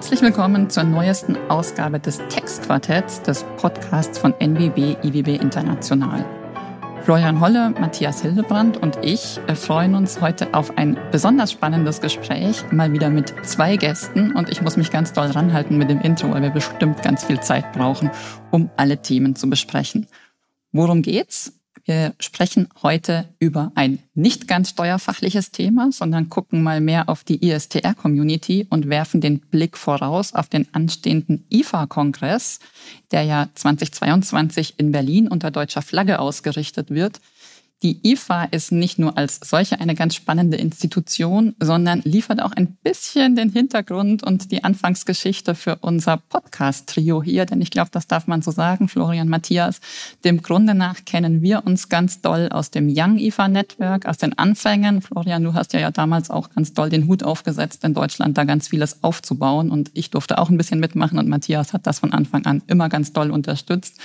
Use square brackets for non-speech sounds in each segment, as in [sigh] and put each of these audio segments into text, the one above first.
Herzlich willkommen zur neuesten Ausgabe des Textquartetts des Podcasts von NWB IWB International. Florian Holle, Matthias Hildebrand und ich freuen uns heute auf ein besonders spannendes Gespräch, mal wieder mit zwei Gästen und ich muss mich ganz doll ranhalten mit dem Intro, weil wir bestimmt ganz viel Zeit brauchen, um alle Themen zu besprechen. Worum geht's? Wir sprechen heute über ein nicht ganz steuerfachliches Thema, sondern gucken mal mehr auf die ISTR-Community und werfen den Blick voraus auf den anstehenden IFA-Kongress, der ja 2022 in Berlin unter deutscher Flagge ausgerichtet wird. Die IFA ist nicht nur als solche eine ganz spannende Institution, sondern liefert auch ein bisschen den Hintergrund und die Anfangsgeschichte für unser Podcast-Trio hier. Denn ich glaube, das darf man so sagen, Florian Matthias. Dem Grunde nach kennen wir uns ganz doll aus dem Young IFA Network, aus den Anfängen. Florian, du hast ja, ja damals auch ganz doll den Hut aufgesetzt, in Deutschland da ganz vieles aufzubauen. Und ich durfte auch ein bisschen mitmachen und Matthias hat das von Anfang an immer ganz doll unterstützt.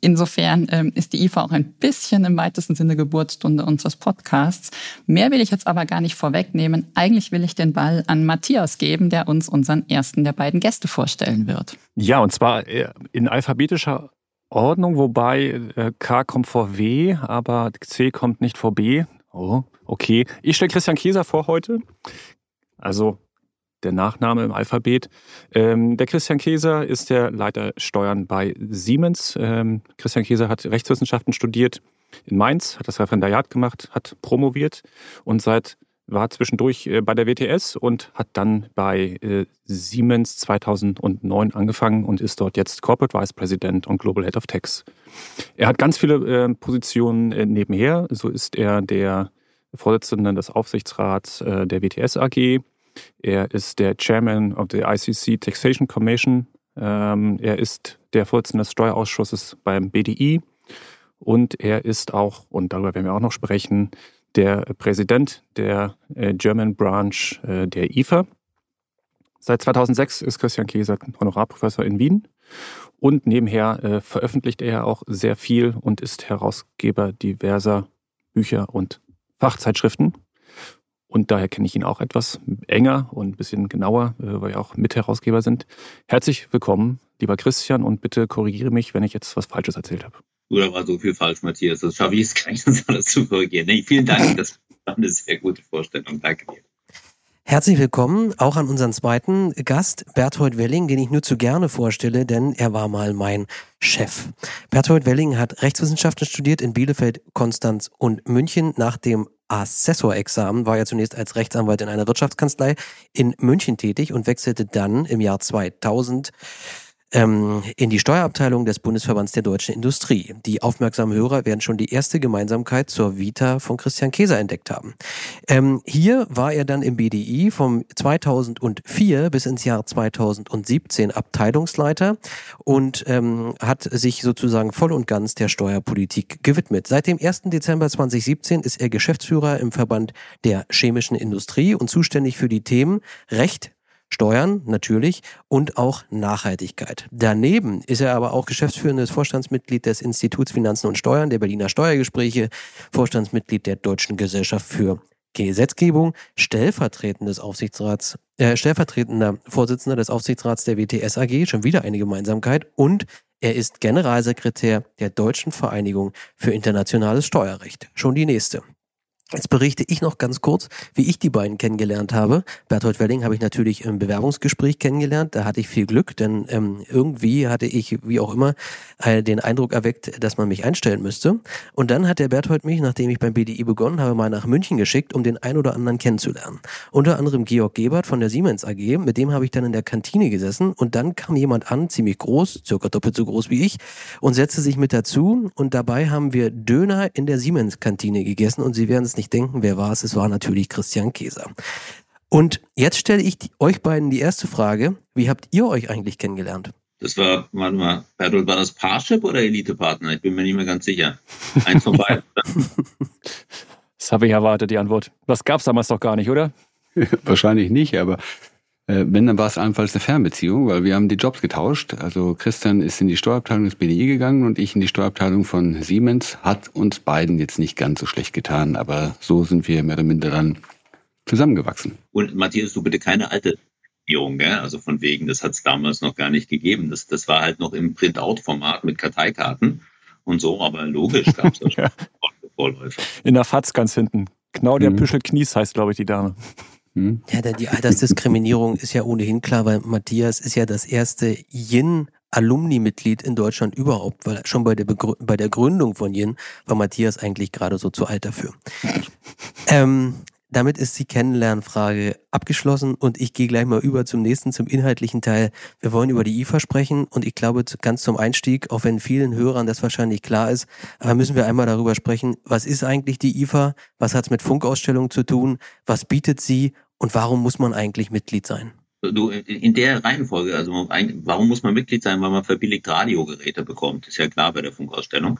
Insofern ähm, ist die IFA auch ein bisschen im weitesten Sinne geboren Geburtsstunde unseres Podcasts. Mehr will ich jetzt aber gar nicht vorwegnehmen. Eigentlich will ich den Ball an Matthias geben, der uns unseren ersten der beiden Gäste vorstellen wird. Ja, und zwar äh, in alphabetischer Ordnung, wobei äh, K kommt vor W, aber C kommt nicht vor B. Oh, okay. Ich stelle Christian Kieser vor heute. Also der Nachname im Alphabet. Ähm, der Christian Käser ist der Leiter Steuern bei Siemens. Ähm, Christian Käser hat Rechtswissenschaften studiert in Mainz, hat das Referendariat gemacht, hat promoviert und seit war zwischendurch äh, bei der WTS und hat dann bei äh, Siemens 2009 angefangen und ist dort jetzt Corporate Vice President und Global Head of Tax. Er hat ganz viele äh, Positionen nebenher. So ist er der Vorsitzende des Aufsichtsrats der WTS AG. Er ist der Chairman of the ICC Taxation Commission. Ähm, er ist der Vorsitzende des Steuerausschusses beim BDI. Und er ist auch, und darüber werden wir auch noch sprechen, der Präsident der äh, German Branch äh, der IFA. Seit 2006 ist Christian Käser Honorarprofessor in Wien und nebenher äh, veröffentlicht er auch sehr viel und ist Herausgeber diverser Bücher und Fachzeitschriften. Und daher kenne ich ihn auch etwas enger und ein bisschen genauer, weil wir auch Mitherausgeber sind. Herzlich willkommen, lieber Christian, und bitte korrigiere mich, wenn ich jetzt was Falsches erzählt habe. Oder war so viel falsch, Matthias? Das schaffe ich jetzt gar nicht, das alles zu korrigieren. Nee, vielen Dank, das war eine sehr gute Vorstellung. Danke dir. Herzlich willkommen auch an unseren zweiten Gast, Berthold Welling, den ich nur zu gerne vorstelle, denn er war mal mein Chef. Berthold Welling hat Rechtswissenschaften studiert in Bielefeld, Konstanz und München. Nach dem Assessorexamen war er zunächst als Rechtsanwalt in einer Wirtschaftskanzlei in München tätig und wechselte dann im Jahr 2000 ähm, in die Steuerabteilung des Bundesverbands der deutschen Industrie. Die aufmerksamen Hörer werden schon die erste Gemeinsamkeit zur Vita von Christian Käser entdeckt haben. Ähm, hier war er dann im BDI vom 2004 bis ins Jahr 2017 Abteilungsleiter und ähm, hat sich sozusagen voll und ganz der Steuerpolitik gewidmet. Seit dem 1. Dezember 2017 ist er Geschäftsführer im Verband der chemischen Industrie und zuständig für die Themen Recht, Steuern natürlich und auch Nachhaltigkeit. Daneben ist er aber auch geschäftsführendes Vorstandsmitglied des Instituts Finanzen und Steuern der Berliner Steuergespräche, Vorstandsmitglied der Deutschen Gesellschaft für Gesetzgebung, stellvertretendes Aufsichtsrats, äh, stellvertretender Vorsitzender des Aufsichtsrats der WTS AG, schon wieder eine Gemeinsamkeit, und er ist Generalsekretär der Deutschen Vereinigung für internationales Steuerrecht. Schon die nächste. Jetzt berichte ich noch ganz kurz, wie ich die beiden kennengelernt habe. Berthold Welling habe ich natürlich im Bewerbungsgespräch kennengelernt. Da hatte ich viel Glück, denn ähm, irgendwie hatte ich, wie auch immer, äh, den Eindruck erweckt, dass man mich einstellen müsste. Und dann hat der Berthold mich, nachdem ich beim BDI begonnen habe, mal nach München geschickt, um den ein oder anderen kennenzulernen. Unter anderem Georg Gebert von der Siemens AG. Mit dem habe ich dann in der Kantine gesessen. Und dann kam jemand an, ziemlich groß, circa doppelt so groß wie ich, und setzte sich mit dazu. Und dabei haben wir Döner in der Siemens-Kantine gegessen. Und Sie werden es nicht denken, wer war es? Es war natürlich Christian Käser. Und jetzt stelle ich euch beiden die erste Frage. Wie habt ihr euch eigentlich kennengelernt? Das war, warte mal, Bertolt, war das Parship oder Elite-Partner? Ich bin mir nicht mehr ganz sicher. Eins von beiden. das habe ich erwartet, die Antwort. Das gab es damals doch gar nicht, oder? [laughs] Wahrscheinlich nicht, aber äh, wenn, dann war es allenfalls eine Fernbeziehung, weil wir haben die Jobs getauscht. Also Christian ist in die Steuerabteilung des BDI gegangen und ich in die Steuerabteilung von Siemens. Hat uns beiden jetzt nicht ganz so schlecht getan, aber so sind wir mehr oder minder dann zusammengewachsen. Und Matthias, du bitte keine alte Diskriminierung, gell? also von wegen, das hat es damals noch gar nicht gegeben. Das, das war halt noch im Printout-Format mit Karteikarten und so, aber logisch gab es da [laughs] schon Vorläufer. In der FAZ ganz hinten. Claudia mhm. Püschel-Knies heißt, glaube ich, die Dame. Mhm. Ja, denn die Altersdiskriminierung ist ja ohnehin klar, weil Matthias ist ja das erste Yin Alumni-Mitglied in Deutschland überhaupt, weil schon bei der, bei der Gründung von Yin war Matthias eigentlich gerade so zu alt dafür. ähm, damit ist die Kennenlernfrage abgeschlossen und ich gehe gleich mal über zum nächsten, zum inhaltlichen Teil. Wir wollen über die IFA sprechen und ich glaube ganz zum Einstieg, auch wenn vielen Hörern das wahrscheinlich klar ist, aber müssen wir einmal darüber sprechen, was ist eigentlich die IFA, was hat es mit Funkausstellungen zu tun, was bietet sie und warum muss man eigentlich Mitglied sein? Du, in der Reihenfolge, also warum muss man Mitglied sein, weil man verbilligt Radiogeräte bekommt, ist ja klar bei der Funkausstellung.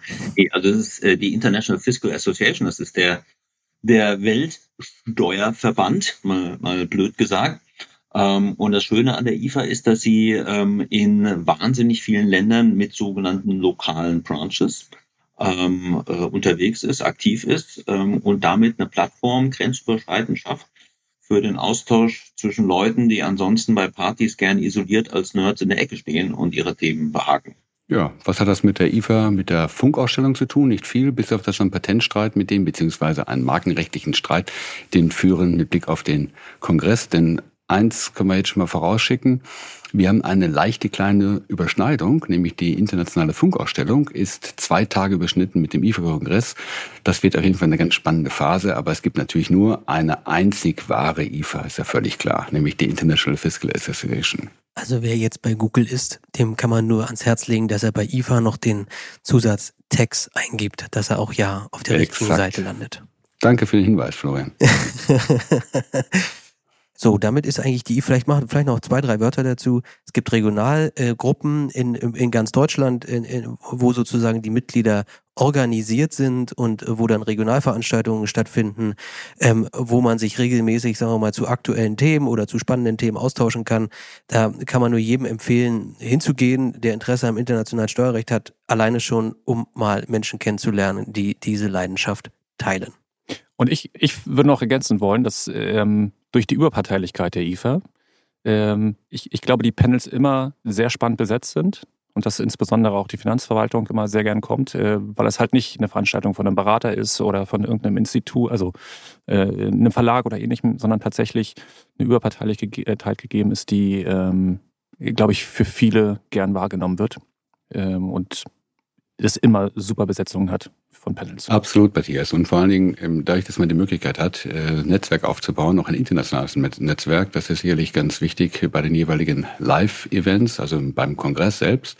Also das ist äh, die International Fiscal Association, das ist der der Weltsteuerverband, mal, mal blöd gesagt. Ähm, und das Schöne an der IFA ist, dass sie ähm, in wahnsinnig vielen Ländern mit sogenannten lokalen Branches ähm, äh, unterwegs ist, aktiv ist und damit eine Plattform grenzüberschreitend schafft für den Austausch zwischen Leuten, die ansonsten bei Partys gern isoliert als Nerds in der Ecke stehen und ihre Themen behaken. Ja, was hat das mit der IFA, mit der Funkausstellung zu tun? Nicht viel, bis auf das schon Patentstreit mit dem, beziehungsweise einen markenrechtlichen Streit, den führen mit Blick auf den Kongress. Denn eins können wir jetzt schon mal vorausschicken. Wir haben eine leichte kleine Überschneidung, nämlich die internationale Funkausstellung ist zwei Tage überschnitten mit dem IFA-Kongress. Das wird auf jeden Fall eine ganz spannende Phase, aber es gibt natürlich nur eine einzig wahre IFA, ist ja völlig klar, nämlich die International Fiscal Association. Also wer jetzt bei Google ist, dem kann man nur ans Herz legen, dass er bei IFA noch den Zusatz Tax eingibt, dass er auch ja auf der Exakt. richtigen Seite landet. Danke für den Hinweis, Florian. [laughs] So, damit ist eigentlich die, vielleicht machen vielleicht noch zwei, drei Wörter dazu. Es gibt Regionalgruppen äh, in, in ganz Deutschland, in, in, wo sozusagen die Mitglieder organisiert sind und wo dann Regionalveranstaltungen stattfinden, ähm, wo man sich regelmäßig, sagen wir mal, zu aktuellen Themen oder zu spannenden Themen austauschen kann. Da kann man nur jedem empfehlen, hinzugehen, der Interesse am internationalen Steuerrecht hat, alleine schon, um mal Menschen kennenzulernen, die diese Leidenschaft teilen. Und ich, ich würde noch ergänzen wollen, dass ähm, durch die Überparteilichkeit der IFA, ähm, ich, ich glaube, die Panels immer sehr spannend besetzt sind und dass insbesondere auch die Finanzverwaltung immer sehr gern kommt, äh, weil es halt nicht eine Veranstaltung von einem Berater ist oder von irgendeinem Institut, also äh, einem Verlag oder ähnlichem, sondern tatsächlich eine Überparteilichkeit gegeben ist, die, ähm, glaube ich, für viele gern wahrgenommen wird ähm, und es immer super Besetzungen hat von Panels. Absolut, Matthias. Und vor allen Dingen, ähm, dadurch, dass man die Möglichkeit hat, äh, Netzwerk aufzubauen, auch ein internationales Netzwerk, das ist sicherlich ganz wichtig bei den jeweiligen Live-Events, also beim Kongress selbst.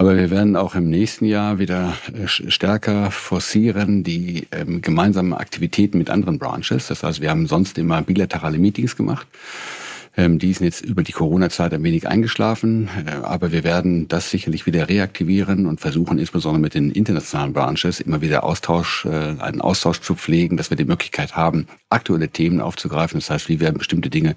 Aber wir werden auch im nächsten Jahr wieder äh, stärker forcieren die ähm, gemeinsamen Aktivitäten mit anderen Branches. Das heißt, wir haben sonst immer bilaterale Meetings gemacht. Ähm, die sind jetzt über die Corona-Zeit ein wenig eingeschlafen, äh, aber wir werden das sicherlich wieder reaktivieren und versuchen insbesondere mit den internationalen Branches immer wieder Austausch, äh, einen Austausch zu pflegen, dass wir die Möglichkeit haben, aktuelle Themen aufzugreifen. Das heißt, wie werden bestimmte Dinge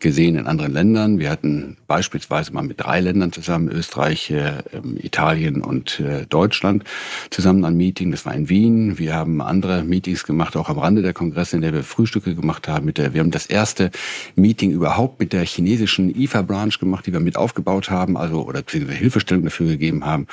gesehen in anderen Ländern. Wir hatten beispielsweise mal mit drei Ländern zusammen, Österreich, äh, ähm, Italien und Deutschland, zusammen ein Meeting. Das war in Wien. Wir haben andere Meetings gemacht, auch am Rande der Kongresse, in der wir Frühstücke gemacht haben. Mit der, wir haben das erste Meeting überhaupt mit der chinesischen IFA-Branch gemacht, die wir mit aufgebaut haben, also oder Hilfestellung dafür gegeben haben.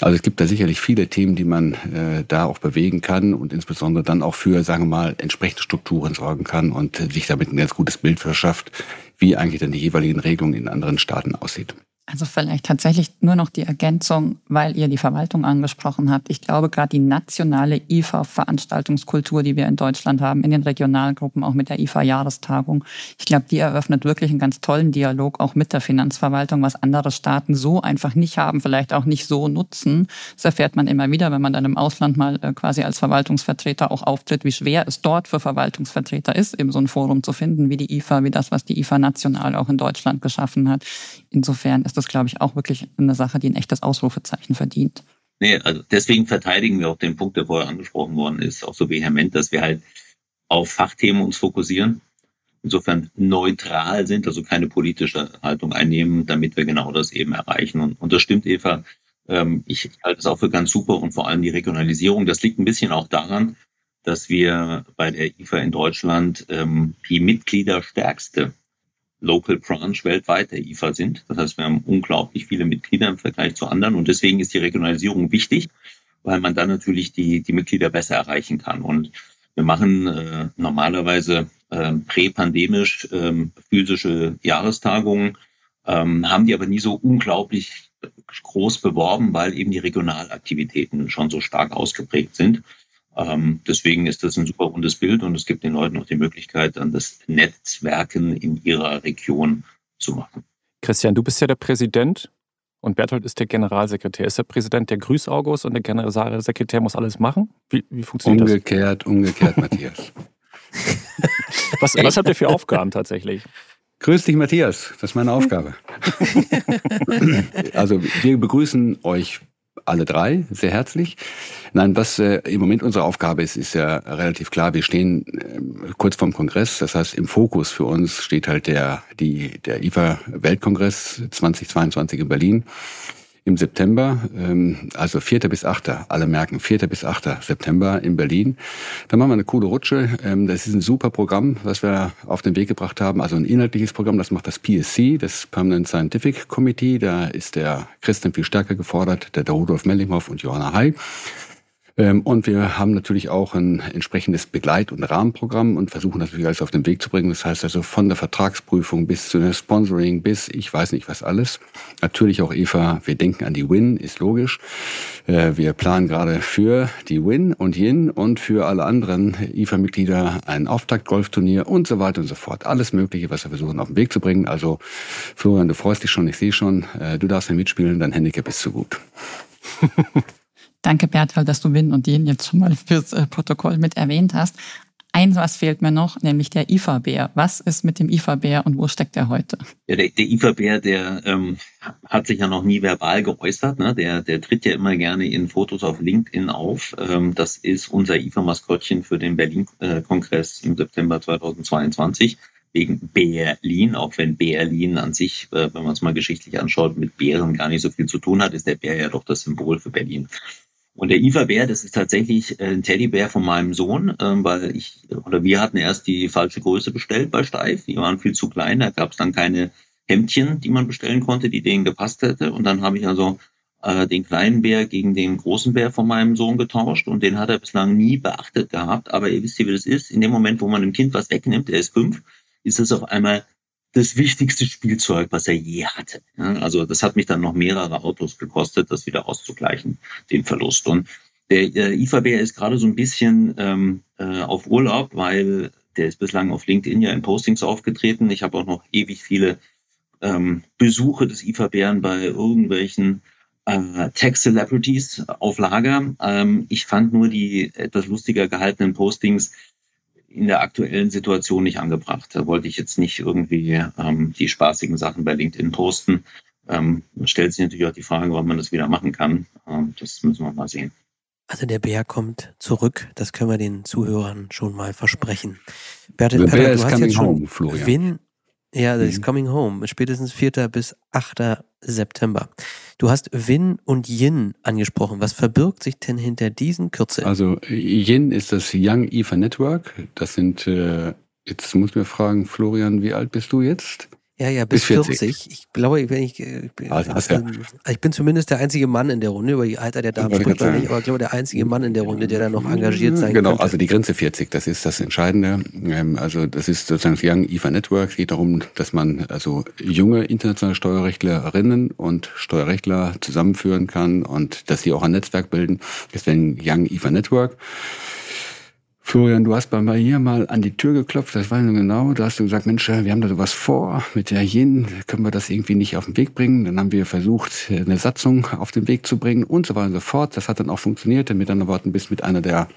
Also es gibt da sicherlich viele Themen, die man äh, da auch bewegen kann und insbesondere dann auch für, sagen wir mal, entsprechende Strukturen sorgen kann und äh, sich damit ein ganz gutes Bild verschafft, wie eigentlich dann die jeweiligen Regelungen in anderen Staaten aussieht. Also vielleicht tatsächlich nur noch die Ergänzung, weil ihr die Verwaltung angesprochen habt. Ich glaube, gerade die nationale IFA-Veranstaltungskultur, die wir in Deutschland haben, in den Regionalgruppen, auch mit der IFA-Jahrestagung, ich glaube, die eröffnet wirklich einen ganz tollen Dialog auch mit der Finanzverwaltung, was andere Staaten so einfach nicht haben, vielleicht auch nicht so nutzen. Das erfährt man immer wieder, wenn man dann im Ausland mal äh, quasi als Verwaltungsvertreter auch auftritt, wie schwer es dort für Verwaltungsvertreter ist, eben so ein Forum zu finden, wie die IFA, wie das, was die IFA national auch in Deutschland geschaffen hat. Insofern ist das, glaube ich, auch wirklich eine Sache, die ein echtes Ausrufezeichen verdient. Nee, also deswegen verteidigen wir auch den Punkt, der vorher angesprochen worden ist, auch so vehement, dass wir halt auf Fachthemen uns fokussieren, insofern neutral sind, also keine politische Haltung einnehmen, damit wir genau das eben erreichen. Und, und das stimmt, Eva. Ähm, ich halte es auch für ganz super und vor allem die Regionalisierung. Das liegt ein bisschen auch daran, dass wir bei der IFA in Deutschland ähm, die Mitgliederstärkste Local Branch weltweit der IFA sind. Das heißt, wir haben unglaublich viele Mitglieder im Vergleich zu anderen und deswegen ist die Regionalisierung wichtig, weil man dann natürlich die, die Mitglieder besser erreichen kann. Und wir machen äh, normalerweise äh, präpandemisch äh, physische Jahrestagungen, ähm, haben die aber nie so unglaublich groß beworben, weil eben die Regionalaktivitäten schon so stark ausgeprägt sind. Ähm, deswegen ist das ein super rundes Bild und es gibt den Leuten auch die Möglichkeit, dann das Netzwerken in ihrer Region zu machen. Christian, du bist ja der Präsident und Berthold ist der Generalsekretär. Ist der Präsident der Grüßaugust und der Generalsekretär muss alles machen? Wie, wie funktioniert umgekehrt, das? Umgekehrt, umgekehrt, Matthias. [laughs] was, was habt ihr für Aufgaben tatsächlich? Grüß dich, Matthias. Das ist meine Aufgabe. [laughs] also wir begrüßen euch alle drei sehr herzlich. Nein, was äh, im Moment unsere Aufgabe ist, ist ja relativ klar. Wir stehen äh, kurz vorm Kongress. Das heißt, im Fokus für uns steht halt der, die, der IFA Weltkongress 2022 in Berlin im September, ähm, also 4. bis 8. Alle merken, 4. bis 8. September in Berlin. Da machen wir eine coole Rutsche. Ähm, das ist ein super Programm, was wir auf den Weg gebracht haben. Also ein inhaltliches Programm, das macht das PSC, das Permanent Scientific Committee. Da ist der Christian viel stärker gefordert, der Rudolf Mellinghoff und Johanna Hay. Ähm, und wir haben natürlich auch ein entsprechendes Begleit- und Rahmenprogramm und versuchen natürlich alles auf den Weg zu bringen. Das heißt also von der Vertragsprüfung bis zu der Sponsoring bis ich weiß nicht was alles. Natürlich auch Eva, wir denken an die Win, ist logisch. Äh, wir planen gerade für die Win und Yin und für alle anderen IFA-Mitglieder ein Auftakt-Golfturnier und so weiter und so fort. Alles Mögliche, was wir versuchen auf den Weg zu bringen. Also Florian, du freust dich schon, ich sehe schon, äh, du darfst ja mitspielen, dein Handicap ist zu gut. [laughs] Danke, Berthold, dass du Win und Jen jetzt schon mal fürs äh, Protokoll mit erwähnt hast. Eins was fehlt mir noch, nämlich der IFA-Bär. Was ist mit dem IFA-Bär und wo steckt er heute? Ja, der, der IFA-Bär, der ähm, hat sich ja noch nie verbal geäußert. Ne? Der, der tritt ja immer gerne in Fotos auf LinkedIn auf. Ähm, das ist unser IFA-Maskottchen für den Berlin-Kongress im September 2022 wegen Berlin, auch wenn Berlin an sich, äh, wenn man es mal geschichtlich anschaut, mit Bären gar nicht so viel zu tun hat, ist der Bär ja doch das Symbol für Berlin. Und der Iva-Bär, das ist tatsächlich äh, ein Teddybär von meinem Sohn, ähm, weil ich oder wir hatten erst die falsche Größe bestellt bei Steif. Die waren viel zu klein, da gab es dann keine Hemdchen, die man bestellen konnte, die denen gepasst hätte. Und dann habe ich also äh, den kleinen Bär gegen den großen Bär von meinem Sohn getauscht und den hat er bislang nie beachtet gehabt. Aber ihr wisst ja, wie das ist. In dem Moment, wo man dem Kind was wegnimmt, er ist fünf, ist das auf einmal das wichtigste Spielzeug, was er je hatte. Also das hat mich dann noch mehrere Autos gekostet, das wieder auszugleichen, den Verlust. Und der, der IFA-Bär ist gerade so ein bisschen ähm, äh, auf Urlaub, weil der ist bislang auf LinkedIn ja in Postings aufgetreten. Ich habe auch noch ewig viele ähm, Besuche des IFA-Bären bei irgendwelchen äh, Tech-Celebrities auf Lager. Ähm, ich fand nur die etwas lustiger gehaltenen Postings in der aktuellen Situation nicht angebracht. Da wollte ich jetzt nicht irgendwie ähm, die spaßigen Sachen bei LinkedIn posten. Ähm, stellt sich natürlich auch die Frage, wann man das wieder machen kann. Ähm, das müssen wir mal sehen. Also der Bär kommt zurück, das können wir den Zuhörern schon mal versprechen. Bert, der Bär Bert, ist coming home, Florian. Win, ja, das mhm. ist coming home, spätestens 4. bis 8. September. Du hast Win und Yin angesprochen. Was verbirgt sich denn hinter diesen Kürzeln? Also Yin ist das Young IFA Network. Das sind, äh, jetzt muss ich mir fragen, Florian, wie alt bist du jetzt? Ja, ja, bis, bis 40. 40. Ich glaube, wenn ich, äh, also ich, bin, ich bin zumindest der einzige Mann in der Runde, über die Alter der Damen spricht man nicht, aber ich glaube, der einzige Mann in der Runde, der da noch engagiert sein Genau, könnte. also die Grenze 40, das ist das Entscheidende. Ähm, also das ist sozusagen das Young IFA Network. Es geht darum, dass man also junge internationale Steuerrechtlerinnen und Steuerrechtler zusammenführen kann und dass sie auch ein Netzwerk bilden. Ein Young IFA Network. Florian, du hast bei mir mal an die Tür geklopft, das weiß ich genau. Da hast du gesagt, Mensch, wir haben da sowas vor mit der Yin, können wir das irgendwie nicht auf den Weg bringen? Dann haben wir versucht, eine Satzung auf den Weg zu bringen und so weiter und so fort. Das hat dann auch funktioniert. Mit anderen Worten, bist mit einer der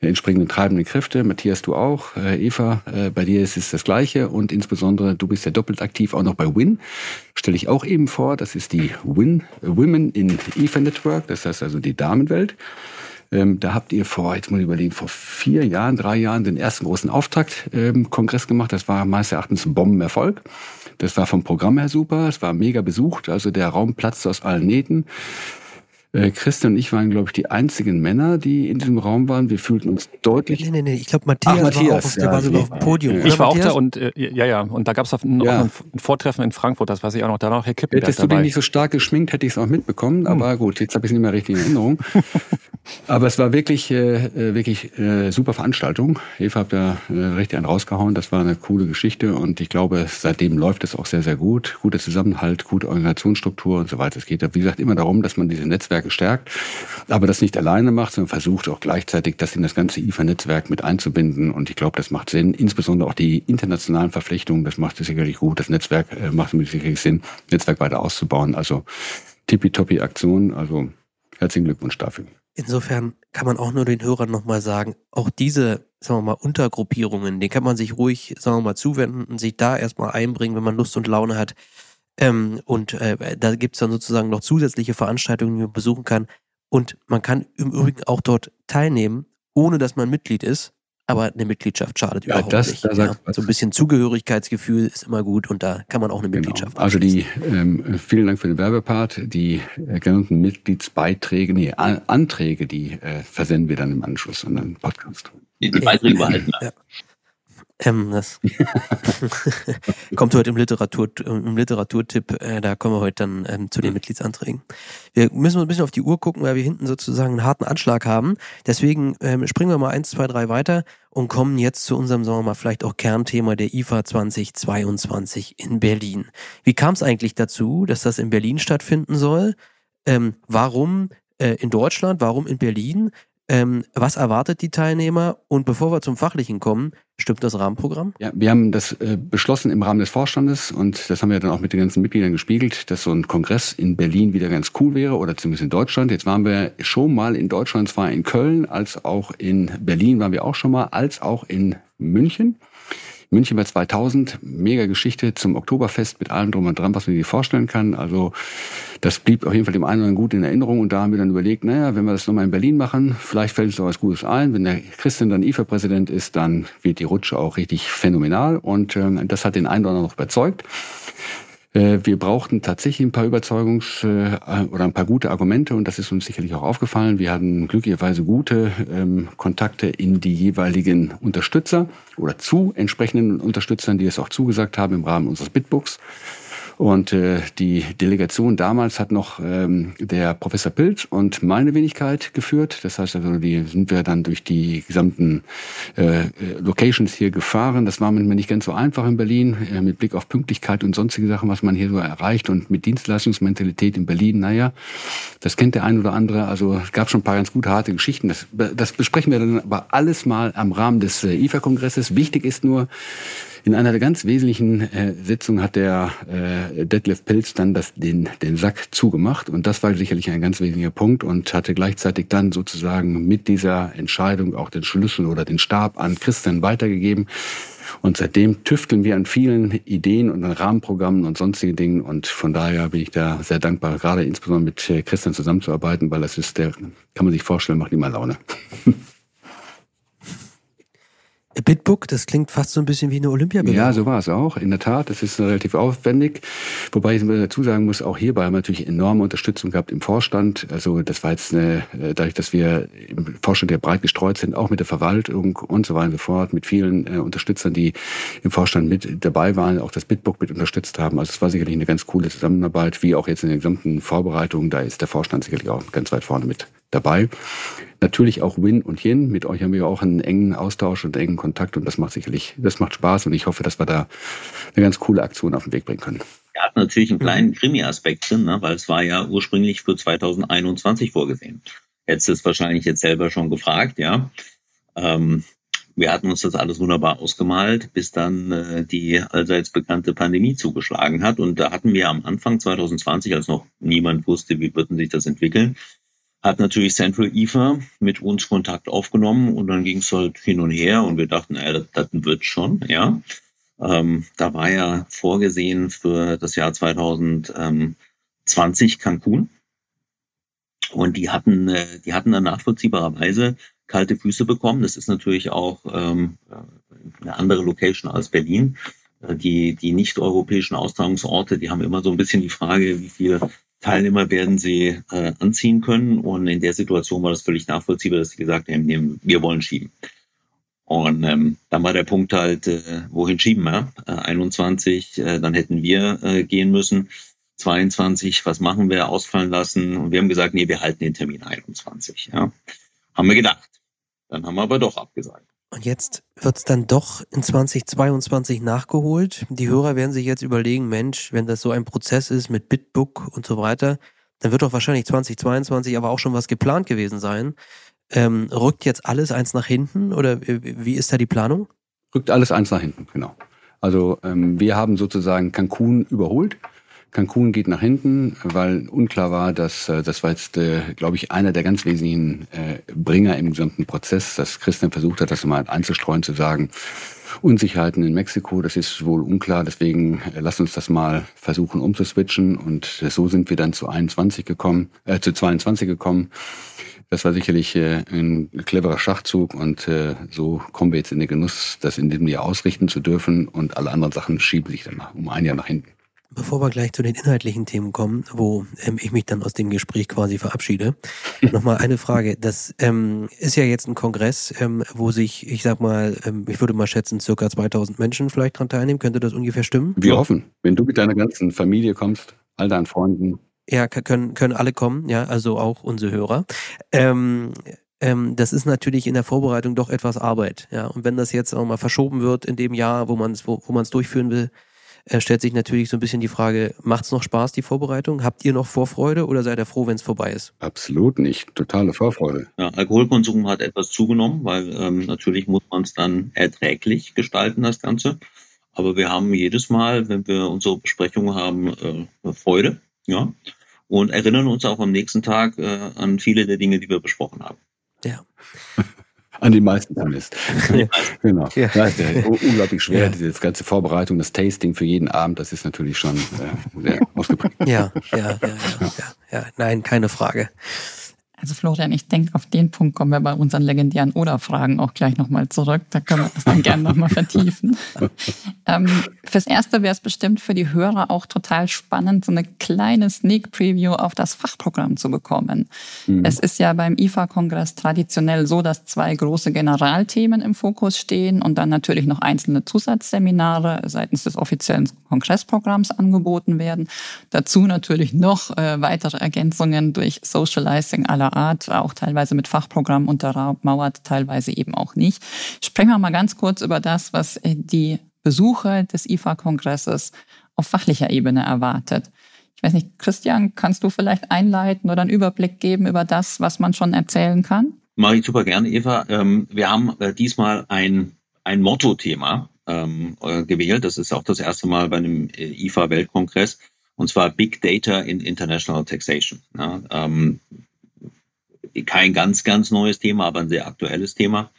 entsprechenden treibenden Kräfte. Matthias, du auch. Äh, Eva, äh, bei dir ist es das Gleiche. Und insbesondere, du bist ja doppelt aktiv auch noch bei WIN. Stelle ich auch eben vor. Das ist die WIN, Women in IFA Network. Das heißt also die Damenwelt. Ähm, da habt ihr vor, jetzt muss ich überlegen, vor vier Jahren, drei Jahren den ersten großen Auftakt-Kongress ähm, gemacht. Das war meines Erachtens ein Bombenerfolg. Das war vom Programm her super. Es war mega besucht. Also der Raum platzte aus allen Nähten. Äh, Christian und ich waren, glaube ich, die einzigen Männer, die in diesem Raum waren. Wir fühlten uns deutlich. Nee, nee, nee. Ich glaube, Matthias, Ach, Matthias, war, auch, der ja, war sogar auf dem Podium. Ich oder, war auch Matthias? da und äh, ja, ja, und da gab es ein, Ja. ein, ein Vortreffen in Frankfurt, das weiß ich auch noch. Da war auch Herr Kippenberg Hättest du dich dabei. nicht so stark geschminkt, hätte ich es auch mitbekommen. Aber gut, jetzt habe ich es nicht mehr richtig in Erinnerung. [laughs] aber es war wirklich, äh, äh, wirklich äh, super Veranstaltung. Eva hat da äh, richtig einen rausgehauen. Das war eine coole Geschichte und ich glaube, seitdem läuft es auch sehr, sehr gut. Guter Zusammenhalt, gute Organisationsstruktur und so weiter. Es geht, ja, wie gesagt, immer darum, dass man diese Netzwerke stärkt, aber das nicht alleine macht, sondern versucht auch gleichzeitig, das in das ganze IFA-Netzwerk mit einzubinden. Und ich glaube, das macht Sinn. Insbesondere auch die internationalen Verflechtungen, das macht es sicherlich gut. Das Netzwerk äh, macht es sicherlich Sinn, Netzwerk weiter auszubauen. Also tippitoppi Aktion. Also herzlichen Glückwunsch dafür. Insofern kann man auch nur den Hörern nochmal sagen, auch diese, sagen wir mal, Untergruppierungen, denen kann man sich ruhig, sagen wir mal, zuwenden und sich da erstmal einbringen, wenn man Lust und Laune hat. Ähm, und äh, da gibt's dann sozusagen noch zusätzliche Veranstaltungen, die man besuchen kann. Und man kann im Übrigen auch dort teilnehmen, ohne dass man Mitglied ist. Aber eine Mitgliedschaft schadet Ja, überhaupt das- nicht. da was. So ein bisschen Zugehörigkeitsgefühl ist immer gut und da kann man auch eine Mitgliedschaft Genau. Also abschließen. die, ähm, vielen Dank für den Werbepart. Die äh, genannten Mitgliedsbeiträge, nee, An Anträge, die äh, versenden wir dann im Anschluss an den Podcast. Die, die Beiträge behalten. Ja. Ähm, das [laughs] kommt heute im, Literatur, im Literaturtipp, äh, da kommen wir heute dann ähm, zu den Mitgliedsanträgen. Wir müssen ein bisschen auf die Uhr gucken, weil wir hinten sozusagen einen harten Anschlag haben. Deswegen ähm, springen wir mal eins, zwei, drei weiter und kommen jetzt zu unserem, sagen wir mal, vielleicht auch Kernthema der IFA 2022 in Berlin. Wie kam es eigentlich dazu, dass das in Berlin stattfinden soll? Ähm, warum äh, in Deutschland? Warum in Berlin? Ähm, was erwartet die Teilnehmer? Und bevor wir zum Fachlichen kommen, stimmt das Rahmenprogramm? Ja, wir haben das äh, beschlossen im Rahmen des Vorstandes und das haben wir dann auch mit den ganzen Mitgliedern gespiegelt, dass so ein Kongress in Berlin wieder ganz cool wäre oder zumindest in Deutschland. Jetzt waren wir schon mal in Deutschland, zwar in Köln, als auch in Berlin waren wir auch schon mal, als auch in München. München war 2000, mega Geschichte zum Oktoberfest mit allem drum und dran, was man sich vorstellen kann. Also das blieb auf jeden Fall dem einen oder anderen gut in Erinnerung und da haben wir dann überlegt, naja, wenn wir das nochmal in Berlin machen, vielleicht fällt uns doch was Gutes ein. Wenn der Christian dann IFA-Präsident ist, dann wird die Rutsche auch richtig phänomenal und ähm, das hat den einen oder anderen noch überzeugt. Äh, Wir brauchten tatsächlich ein paar Überzeugungs- äh, oder ein paar gute Argumente und das ist uns sicherlich auch aufgefallen. Wir hatten glücklicherweise gute ähm, Kontakte in die jeweiligen Unterstützer oder zu entsprechenden Unterstützern, die es auch zugesagt haben im Rahmen unseres Bitbooks. Und äh, die Delegation damals hat noch ähm, der Professor Pilz und meine Wenigkeit geführt. Das heißt also, die sind wir dann durch die gesamten äh, äh, Locations hier gefahren. Das war manchmal nicht ganz so einfach in Berlin, äh, mit Blick auf Pünktlichkeit und sonstige Sachen, was man hier so erreicht und mit Dienstleistungsmentalität in Berlin. Naja, das kennt der ein oder andere. Also es gab schon ein paar ganz gute, harte Geschichten. Das, das besprechen wir dann aber alles mal am Rahmen des äh, IFA-Kongresses. Wichtig ist nur, in einer der ganz wesentlichen äh, Sitzungen hat der äh, Detlef Pilz dann das, den, den Sack zugemacht und das war sicherlich ein ganz wesentlicher Punkt und hatte gleichzeitig dann sozusagen mit dieser Entscheidung auch den Schlüssel oder den Stab an Christian weitergegeben. Und seitdem tüfteln wir an vielen Ideen und an Rahmenprogrammen und sonstigen Dingen. Und von daher bin ich da sehr dankbar, gerade insbesondere mit äh, Christian zusammenzuarbeiten, weil das ist der, kann man sich vorstellen, macht immer Laune. [laughs] Bitbook, das klingt fast so ein bisschen wie eine Olympiabewerbung. Ja, so war es auch. In der Tat, das ist relativ aufwendig. Wobei ich dazu sagen muss, auch hierbei haben wir natürlich enorme Unterstützung gehabt im Vorstand. Also das war jetzt eine, dadurch, dass wir im Vorstand ja breit gestreut sind, auch mit der Verwaltung und so weiter und so fort, mit vielen äh, Unterstützern, die im Vorstand mit dabei waren, auch das Bitbook mit unterstützt haben. Also es war sicherlich eine ganz coole Zusammenarbeit, wie auch jetzt in der gesamten Vorbereitung. Da ist der Vorstand sicherlich auch ganz weit vorne mit dabei. Natürlich auch Win und Yin. Mit euch haben wir auch einen engen Austausch und engen Kontakt und das macht sicherlich, das macht Spaß und ich hoffe, dass wir da eine ganz coole Aktion auf den Weg bringen können. Er hat natürlich einen kleinen Krimi-Aspekt drin, ne, weil es war ja ursprünglich für 2021 vorgesehen. Hättest du es wahrscheinlich jetzt selber schon gefragt, ja. Ähm, wir hatten uns das alles wunderbar ausgemalt, bis dann äh, die allseits bekannte Pandemie zugeschlagen hat. Und da hatten wir am Anfang 2020, als noch niemand wusste, wie würden sich das entwickeln, hat natürlich Central IFA mit uns Kontakt aufgenommen und dann ging es halt hin und her und wir dachten, naja, das, das wird schon, ja. Ähm, da war ja vorgesehen für das Jahr 2020 Cancun. Und die hatten, äh, die hatten dann nachvollziehbarerweise kalte Füße bekommen. Das ist natürlich auch ähm, eine andere Location als Berlin. Äh, Die, die nicht-europäischen Austragungsorte, die haben immer so ein bisschen die Frage, wie viele Teilnehmer werden sie äh, anziehen können. Und in der Situation war das völlig nachvollziehbar, dass sie gesagt haben, wir wollen schieben. Und ähm, dann war der Punkt halt, äh, wohin schieben wir? Äh, 21, äh, dann hätten wir äh, gehen müssen. 22, was machen wir? Ausfallen lassen. Und wir haben gesagt, nee, wir halten den Termin 21. Ja. Haben wir gedacht. Dann haben wir aber doch abgesagt. Und jetzt wird es dann doch in 2022 nachgeholt. Die Hörer werden sich jetzt überlegen, Mensch, wenn das so ein Prozess ist mit Bitbook und so weiter, dann wird doch wahrscheinlich 2022 aber auch schon was geplant gewesen sein. Ähm, rückt jetzt alles eins nach hinten oder wie ist da die Planung? Rückt alles eins nach hinten, genau. Also ähm, wir haben sozusagen Cancun überholt. Cancun geht nach hinten, weil unklar war, dass äh, das war jetzt, äh, glaube ich, einer der ganz wesentlichen äh, Bringer im gesamten Prozess, dass Christian versucht hat, das mal einzustreuen, zu sagen, Unsicherheiten in Mexiko, das ist wohl unklar, deswegen lass uns das mal versuchen umzuswitchen und so sind wir dann zu 21 gekommen, äh, zu 22 gekommen. Das war sicherlich äh, ein cleverer Schachzug und äh, so kommen wir jetzt in den Genuss, das in diesem Jahr ausrichten zu dürfen und alle anderen Sachen schieben sich dann um ein Jahr nach hinten. Bevor wir gleich zu den inhaltlichen Themen kommen, wo ähm, ich mich dann aus dem Gespräch quasi verabschiede, [laughs] nochmal eine Frage. Das ähm, ist ja jetzt ein Kongress, ähm, wo sich, ich sag mal, ähm, ich würde mal schätzen, circa 2000 Menschen vielleicht dran teilnehmen. Könnte das ungefähr stimmen? Wir hoffen. Wenn du mit deiner ganzen Familie kommst, all deinen Freunden, ja, können, können alle kommen, ja, also auch unsere Hörer. Ähm, ähm, das ist natürlich in der Vorbereitung doch etwas Arbeit, ja. Und wenn das jetzt auch mal verschoben wird in dem Jahr, wo man es wo, wo man's durchführen will, äh, stellt sich natürlich so ein bisschen die Frage, macht es noch Spaß, die Vorbereitung? Habt ihr noch Vorfreude oder seid ihr froh, wenn es vorbei ist? Absolut nicht. Totale Vorfreude. Ja, Alkoholkonsum hat etwas zugenommen, weil ähm, natürlich muss man es dann erträglich gestalten, das Ganze. Aber wir haben jedes Mal, wenn wir unsere Besprechungen haben, äh, Freude. Ja und erinnern uns auch am nächsten Tag äh, an viele der Dinge, die wir besprochen haben. Ja. An die meisten zumindest. [laughs] Ja. genau. Ja. Das ist ja [laughs] unglaublich schwer, ja. diese ganze Vorbereitung, das Tasting für jeden Abend, das ist natürlich schon äh, sehr ausgeprägt. Ja, ja, ja, ja, ja, ja. Nein, keine Frage. Also Florian, ich denke, auf den Punkt kommen wir bei unseren legendären Oder-Fragen auch gleich nochmal zurück. Da können wir das dann gerne nochmal vertiefen. [laughs] ähm, fürs Erste wäre es bestimmt für die Hörer auch total spannend, so eine kleine Sneak Preview auf das Fachprogramm zu bekommen. Mhm. Es ist ja beim IFA-Kongress traditionell so, dass zwei große Generalthemen im Fokus stehen und dann natürlich noch einzelne Zusatzseminare seitens des offiziellen Kongressprogramms angeboten werden. Dazu natürlich noch äh, weitere Ergänzungen durch Socializing aller aller Art, auch teilweise mit Fachprogrammen untermauert, teilweise eben auch nicht. Sprechen wir mal ganz kurz über das, was äh, die Besucher des IFA-Kongresses auf fachlicher Ebene erwartet. Ich weiß nicht, Christian, kannst du vielleicht einleiten oder einen Überblick geben über das, was man schon erzählen kann? Mache ich super gerne, Eva. Ähm, wir haben äh, diesmal ein, ein Motto-Thema ähm, äh, gewählt. Das ist auch das erste Mal bei einem IFA-Weltkongress. Und zwar Big Data in International Taxation. Kein ganz, ganz neues Thema, aber ein sehr aktuelles Thema.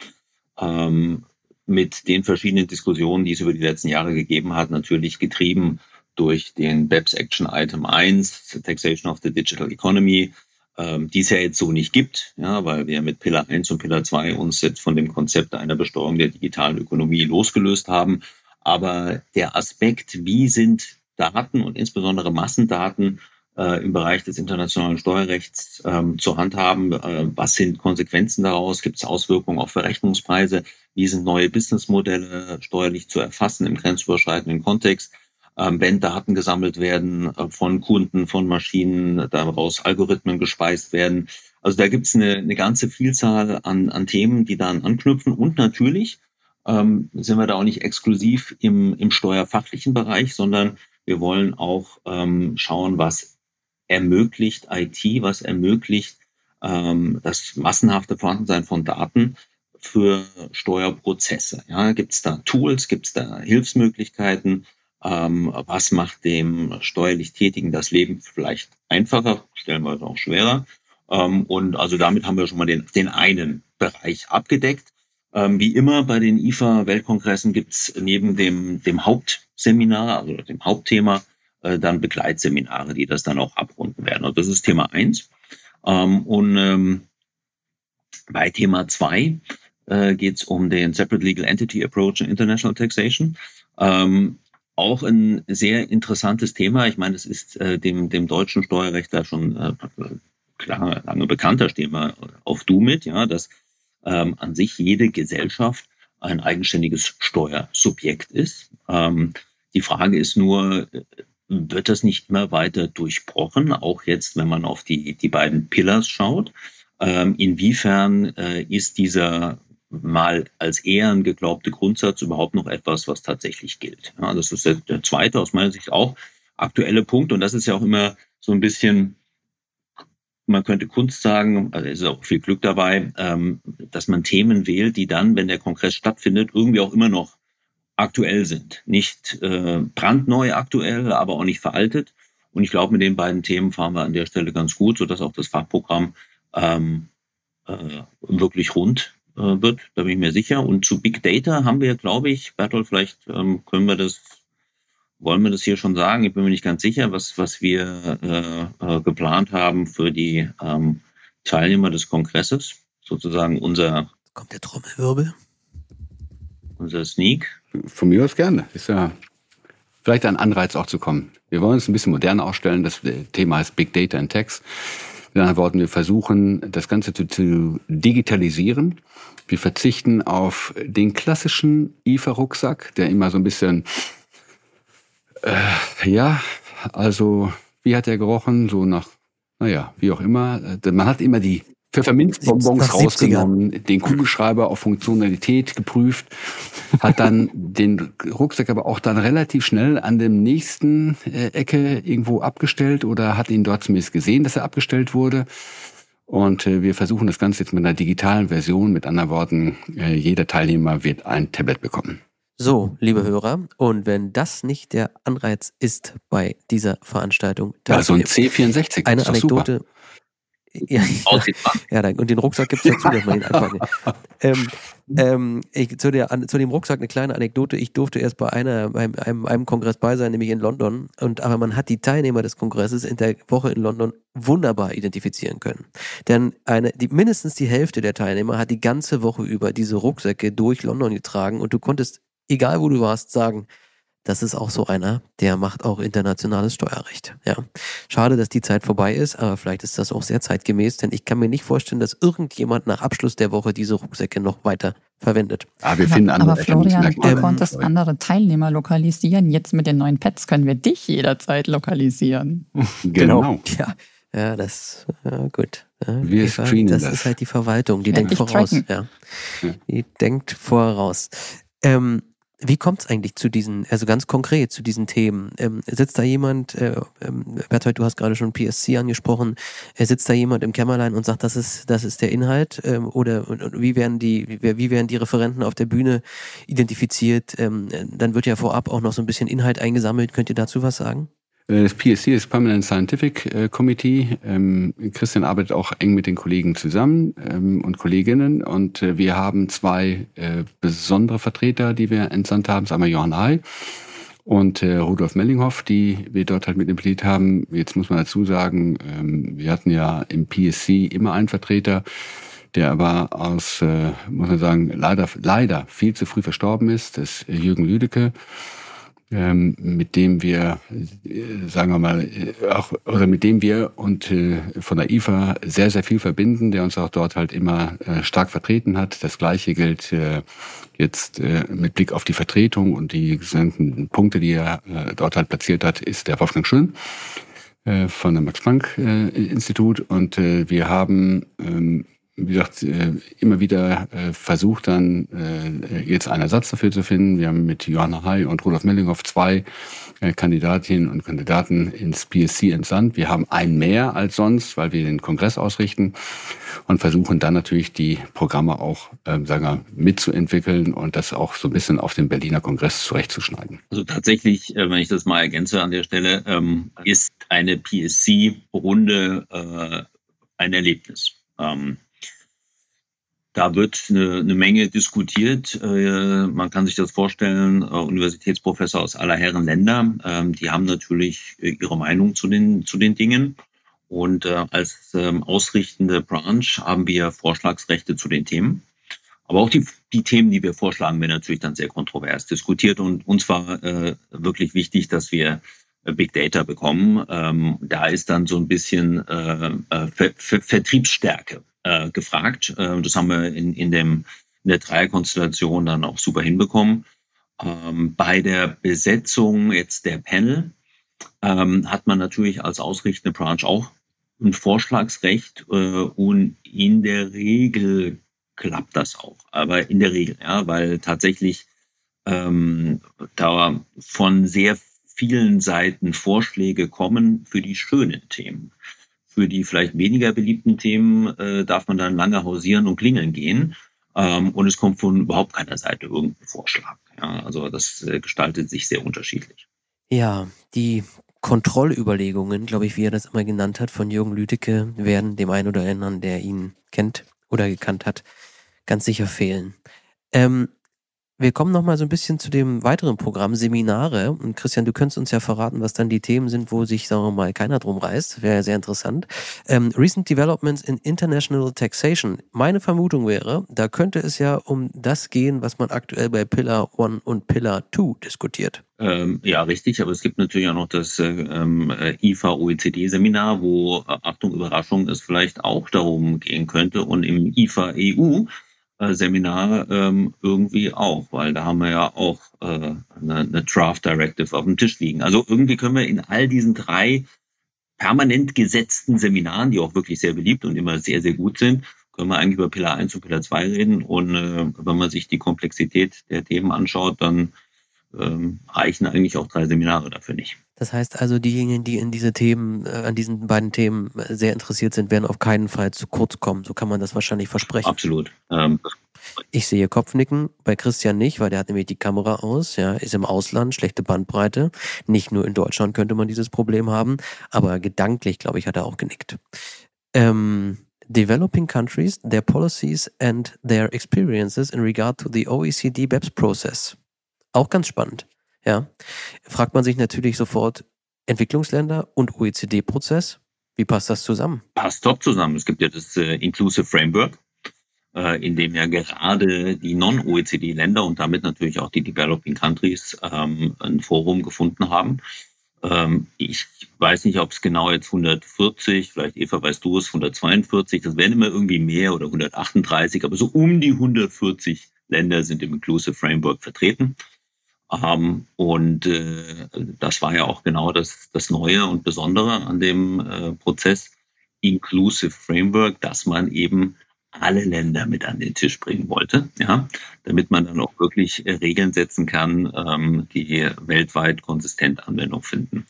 Ähm, mit den verschiedenen Diskussionen, die es über die letzten Jahre gegeben hat, natürlich getrieben durch den BEPS Action Item 1, Taxation of the Digital Economy, ähm, die es ja jetzt so nicht gibt, ja, weil wir mit Pillar 1 und Pillar 2 uns jetzt von dem Konzept einer Besteuerung der digitalen Ökonomie losgelöst haben. Aber der Aspekt, wie sind Daten und insbesondere Massendaten äh, im Bereich des internationalen Steuerrechts ähm, zu handhaben. Äh, was sind Konsequenzen daraus? Gibt es Auswirkungen auf Verrechnungspreise? Wie sind neue Businessmodelle steuerlich zu erfassen im grenzüberschreitenden Kontext? Ähm, wenn Daten gesammelt werden äh, von Kunden, von Maschinen, daraus Algorithmen gespeist werden. Also da gibt es eine, eine ganze Vielzahl an, an Themen, die dann anknüpfen. Und natürlich ähm, sind wir da auch nicht exklusiv im, im steuerfachlichen Bereich, sondern wir wollen auch ähm, schauen, was ermöglicht IT, was ermöglicht ähm, das massenhafte Vorhandensein von Daten für Steuerprozesse. Ja, gibt es da Tools, gibt es da Hilfsmöglichkeiten? Ähm, was macht dem steuerlich Tätigen das Leben vielleicht einfacher, stellenweise auch schwerer? Ähm, und also damit haben wir schon mal den, den einen Bereich abgedeckt. Ähm, wie immer bei den IFA-Weltkongressen gibt es neben dem, dem Hauptseminar, also dem Hauptthema, äh, dann Begleitseminare, die das dann auch abrunden werden. Und das ist Thema eins. Ähm, und ähm, bei Thema zwei äh, geht es um den Separate Legal Entity Approach in International Taxation. Ähm, auch ein sehr interessantes Thema. Ich meine, es ist äh, dem, dem deutschen Steuerrecht da schon äh, klar, lange bekannter, stehen wir auf Du mit, ja, dass ähm, an sich jede Gesellschaft ein eigenständiges Steuersubjekt ist. Ähm, die Frage ist nur, wird das nicht immer weiter durchbrochen, auch jetzt, wenn man auf die, die beiden Pillars schaut? Ähm, inwiefern äh, ist dieser mal als Ehren geglaubte Grundsatz überhaupt noch etwas, was tatsächlich gilt? Ja, das ist der, der zweite, aus meiner Sicht auch aktuelle Punkt. Und das ist ja auch immer so ein bisschen man könnte Kunst sagen, also ist auch viel Glück dabei, ähm, dass man Themen wählt, die dann, wenn der Kongress stattfindet, irgendwie auch immer noch aktuell sind. Nicht äh, brandneu aktuell, aber auch nicht veraltet. Und ich glaube, mit den beiden Themen fahren wir an der Stelle ganz gut, sodass auch das Fachprogramm ähm, äh, wirklich rund äh, wird. Da bin ich mir sicher. Und zu Big Data haben wir, glaube ich, Bertolt, vielleicht ähm, können wir das wollen wir das hier schon sagen? Ich bin mir nicht ganz sicher, was, was wir äh, äh, geplant haben für die ähm, Teilnehmer des Kongresses. Sozusagen unser. Kommt der Trommelwirbel? Unser Sneak. Von mir aus gerne. Ist ja vielleicht ein Anreiz auch zu kommen. Wir wollen uns ein bisschen moderner aufstellen. Das Thema ist Big Data and Text. Mit anderen Worten, wir versuchen, das Ganze zu, zu digitalisieren. Wir verzichten auf den klassischen IFA-Rucksack, der immer so ein bisschen äh, ja, also wie hat er gerochen? So nach, naja, wie auch immer. Äh, man hat immer die Pfefferminzbonbons rausgenommen, den Kugelschreiber auf Funktionalität geprüft, hat dann [laughs] den Rucksack aber auch dann relativ schnell an dem nächsten äh, Ecke irgendwo abgestellt oder hat ihn dort zumindest gesehen, dass er abgestellt wurde. Und äh, wir versuchen das Ganze jetzt mit einer digitalen Version. Mit anderen Worten, äh, jeder Teilnehmer wird ein Tablet bekommen. So, liebe Hörer, und wenn das nicht der Anreiz ist bei dieser Veranstaltung, dann also ein C64. Eine Anekdote. Ja, ja, ja, und den Rucksack gibt es dazu, dass man ihn einpacken ähm, ähm, ich, zu, der, zu dem Rucksack eine kleine Anekdote. Ich durfte erst bei einer, beim, einem, einem Kongress bei sein, nämlich in London. Und aber man hat die Teilnehmer des Kongresses in der Woche in London wunderbar identifizieren können. Denn eine, die, mindestens die Hälfte der Teilnehmer hat die ganze Woche über diese Rucksäcke durch London getragen und du konntest egal wo du warst, sagen, das ist auch so einer, der macht auch internationales Steuerrecht. Ja. Schade, dass die Zeit vorbei ist, aber vielleicht ist das auch sehr zeitgemäß, denn ich kann mir nicht vorstellen, dass irgendjemand nach Abschluss der Woche diese Rucksäcke noch weiter verwendet. Ah, wir finden andere aber Florian, du ähm, konntest andere Teilnehmer lokalisieren. Jetzt mit den neuen Pads können wir dich jederzeit lokalisieren. [laughs] Genau. genau. Ja, ja das, ja, gut. Ja, wir screenen das. Das ist halt die Verwaltung, die ja, denkt voraus. Ja. Die denkt voraus. Ähm, wie kommt es eigentlich zu diesen, also ganz konkret zu diesen Themen? Ähm, sitzt da jemand, äh, ähm, Berthold, du hast gerade schon PSC angesprochen, äh, sitzt da jemand im Kämmerlein und sagt, das ist, das ist der Inhalt? Ähm, oder und, und wie werden die, wie, wie werden die Referenten auf der Bühne identifiziert? Ähm, dann wird ja vorab auch noch so ein bisschen Inhalt eingesammelt. Könnt ihr dazu was sagen? Äh, das PSC ist Permanent Scientific äh, Committee. Ähm, Christian arbeitet auch eng mit den Kollegen zusammen ähm, und Kolleginnen. Und äh, wir haben zwei besondere Vertreter, die wir entsandt haben. Das ist einmal Johann Hay und Rudolf Mellinghoff, die wir dort halt mit implementiert haben. Jetzt muss man dazu sagen, ähm, wir hatten ja im PSC immer einen Vertreter, der aber aus, muss man sagen, leider, leider viel zu früh verstorben ist. Das ist Jürgen Lüdecke ähm, mit dem wir, äh, sagen wir mal, äh, auch, oder mit dem wir und äh, von der IFA sehr, sehr viel verbinden, der uns auch dort halt immer stark vertreten hat. Das Gleiche gilt jetzt mit Blick auf die Vertretung und die gesamten Punkte, die er dort halt platziert hat, ist der Wolfgang Schön von dem Max-Planck-Institut. Und wir haben ähm, wie gesagt, äh, immer wieder äh, versucht dann äh, jetzt einen Ersatz dafür zu finden. Wir haben mit Johanna Hay und Rudolf Mellinghoff zwei Kandidatinnen und Kandidaten ins PSC entsandt. Wir haben einen mehr als sonst, weil wir den Kongress ausrichten und versuchen dann natürlich die Programme auch ähm, sagen wir, mitzuentwickeln und das auch so ein bisschen auf den Berliner Kongress zurechtzuschneiden. Also tatsächlich, wenn ich das mal ergänze an der Stelle, ähm, ist eine PSC-Runde ein Erlebnis. Ähm, da wird eine, eine Menge diskutiert. Äh, man kann sich das vorstellen, äh, Universitätsprofessor aus aller Herren Länder, äh, die haben natürlich äh, ihre Meinung zu den, zu den Dingen. Und als ähm, ausrichtende Branch haben wir Vorschlagsrechte zu den Themen. Aber auch die, die Themen, die wir vorschlagen, werden natürlich dann sehr kontrovers diskutiert. Und uns war wirklich wichtig, dass wir Big Data bekommen. Ähm, da ist dann so ein bisschen äh, Ver Ver Vertriebsstärke äh, gefragt. Äh, das haben wir in, in, dem, in der Dreierkonstellation dann auch super hinbekommen. Ähm, bei der Besetzung jetzt der Panel ähm, hat man natürlich als ausrichtende Branch auch ein Vorschlagsrecht äh, und in der Regel klappt das auch. Aber in der Regel, ja, weil tatsächlich ähm, da von sehr vielen Seiten Vorschläge kommen für die schönen Themen. Für die vielleicht weniger beliebten Themen äh, darf man dann lange hausieren und klingeln gehen. Ähm, und es kommt von überhaupt keiner Seite irgendein Vorschlag. Ja, also das äh, gestaltet sich sehr unterschiedlich. Ja, die Kontrollüberlegungen, glaube ich, wie er das immer genannt hat, von Jürgen Lüdecke, werden dem einen oder anderen, der ihn kennt oder gekannt hat, ganz sicher fehlen. Ähm, wir kommen noch mal so ein bisschen zu dem weiteren Programm, Seminare. Und Christian, du könntest uns ja verraten, was dann die Themen sind, wo sich, sagen wir mal, keiner drum reißt. Wäre ja sehr interessant. Ähm, Recent Developments in International Taxation. Meine Vermutung wäre, da könnte es ja um das gehen, was man aktuell bei Pillar 1 und Pillar 2 diskutiert. Ähm, ja, richtig. Aber es gibt natürlich auch noch das äh, ähm, IFA-OECD-Seminar, wo, äh, Achtung, Überraschung, es vielleicht auch darum gehen könnte. Und im IFA-EU äh, Seminar ähm, irgendwie auch, weil da haben wir ja auch äh, eine, eine Draft Directive auf dem Tisch liegen. Also irgendwie können wir in all diesen drei permanent gesetzten Seminaren, die auch wirklich sehr beliebt und immer sehr, sehr gut sind, können wir eigentlich über Pillar 1 und Pillar 2 reden. Und äh, wenn man sich die Komplexität der Themen anschaut, dann ähm, reichen eigentlich auch drei Seminare dafür nicht. Das heißt also, diejenigen, die in diese Themen, äh, an diesen beiden Themen äh, sehr interessiert sind, werden auf keinen Fall zu kurz kommen. So kann man das wahrscheinlich versprechen. Absolut. Ähm, ich sehe Kopfnicken, bei Christian nicht, weil der hat nämlich die Kamera aus, ja, ist im Ausland, schlechte Bandbreite. Nicht nur in Deutschland könnte man dieses Problem haben, aber gedanklich, glaube ich, hat er auch genickt. Ähm, developing countries, their policies and their experiences in regard to the OECD BEPS process. Auch ganz spannend. Ja. Fragt man sich natürlich sofort, Entwicklungsländer und OECD-Prozess, wie passt das zusammen? Passt top zusammen. Es gibt ja das äh, Inclusive Framework, äh, in dem ja gerade die Non-OECD-Länder und damit natürlich auch die Developing Countries ähm, ein Forum gefunden haben. Ähm, ich weiß nicht, ob es genau jetzt 140, vielleicht Eva, weißt du es, 142, das werden immer irgendwie mehr oder 138, aber so um die 140 Länder sind im Inclusive Framework vertreten. Ähm, und äh, das war ja auch genau das, das Neue und Besondere an dem äh, Prozess Inclusive Framework, dass man eben alle Länder mit an den Tisch bringen wollte, ja, damit man dann auch wirklich äh, Regeln setzen kann, ähm, die weltweit konsistent Anwendung finden.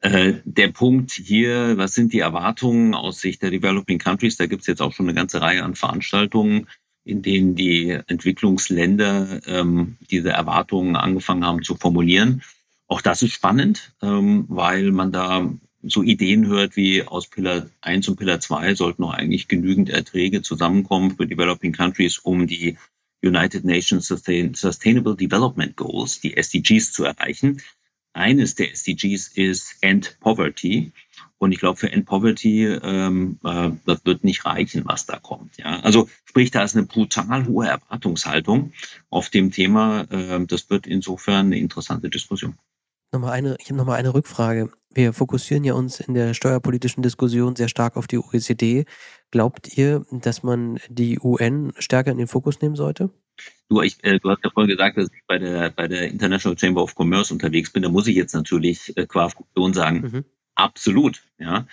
Äh, der Punkt hier, was sind die Erwartungen aus Sicht der Developing Countries? Da gibt es jetzt auch schon eine ganze Reihe an Veranstaltungen in denen die Entwicklungsländer ähm, diese Erwartungen angefangen haben zu formulieren. Auch das ist spannend, ähm, weil man da so Ideen hört wie aus Pillar 1 und Pillar 2 sollten noch eigentlich genügend Erträge zusammenkommen für Developing Countries, um die United Nations Sustainable Development Goals, die SDGs, zu erreichen. Eines der SDGs ist End Poverty. Und ich glaube, für End Poverty, ähm, äh, das wird nicht reichen, was da kommt. Ja? Also sprich, da ist eine brutal hohe Erwartungshaltung auf dem Thema. Äh, das wird insofern eine interessante Diskussion. Nochmal eine, ich habe nochmal eine Rückfrage. Wir fokussieren ja uns in der steuerpolitischen Diskussion sehr stark auf die OECD. Glaubt ihr, dass man die UN stärker in den Fokus nehmen sollte? Du, ich, äh, du hast ja vorhin gesagt, dass ich bei der, bei der International Chamber of Commerce unterwegs bin. Da muss ich jetzt natürlich äh, qua Funktion sagen, mhm. Absolut, ja.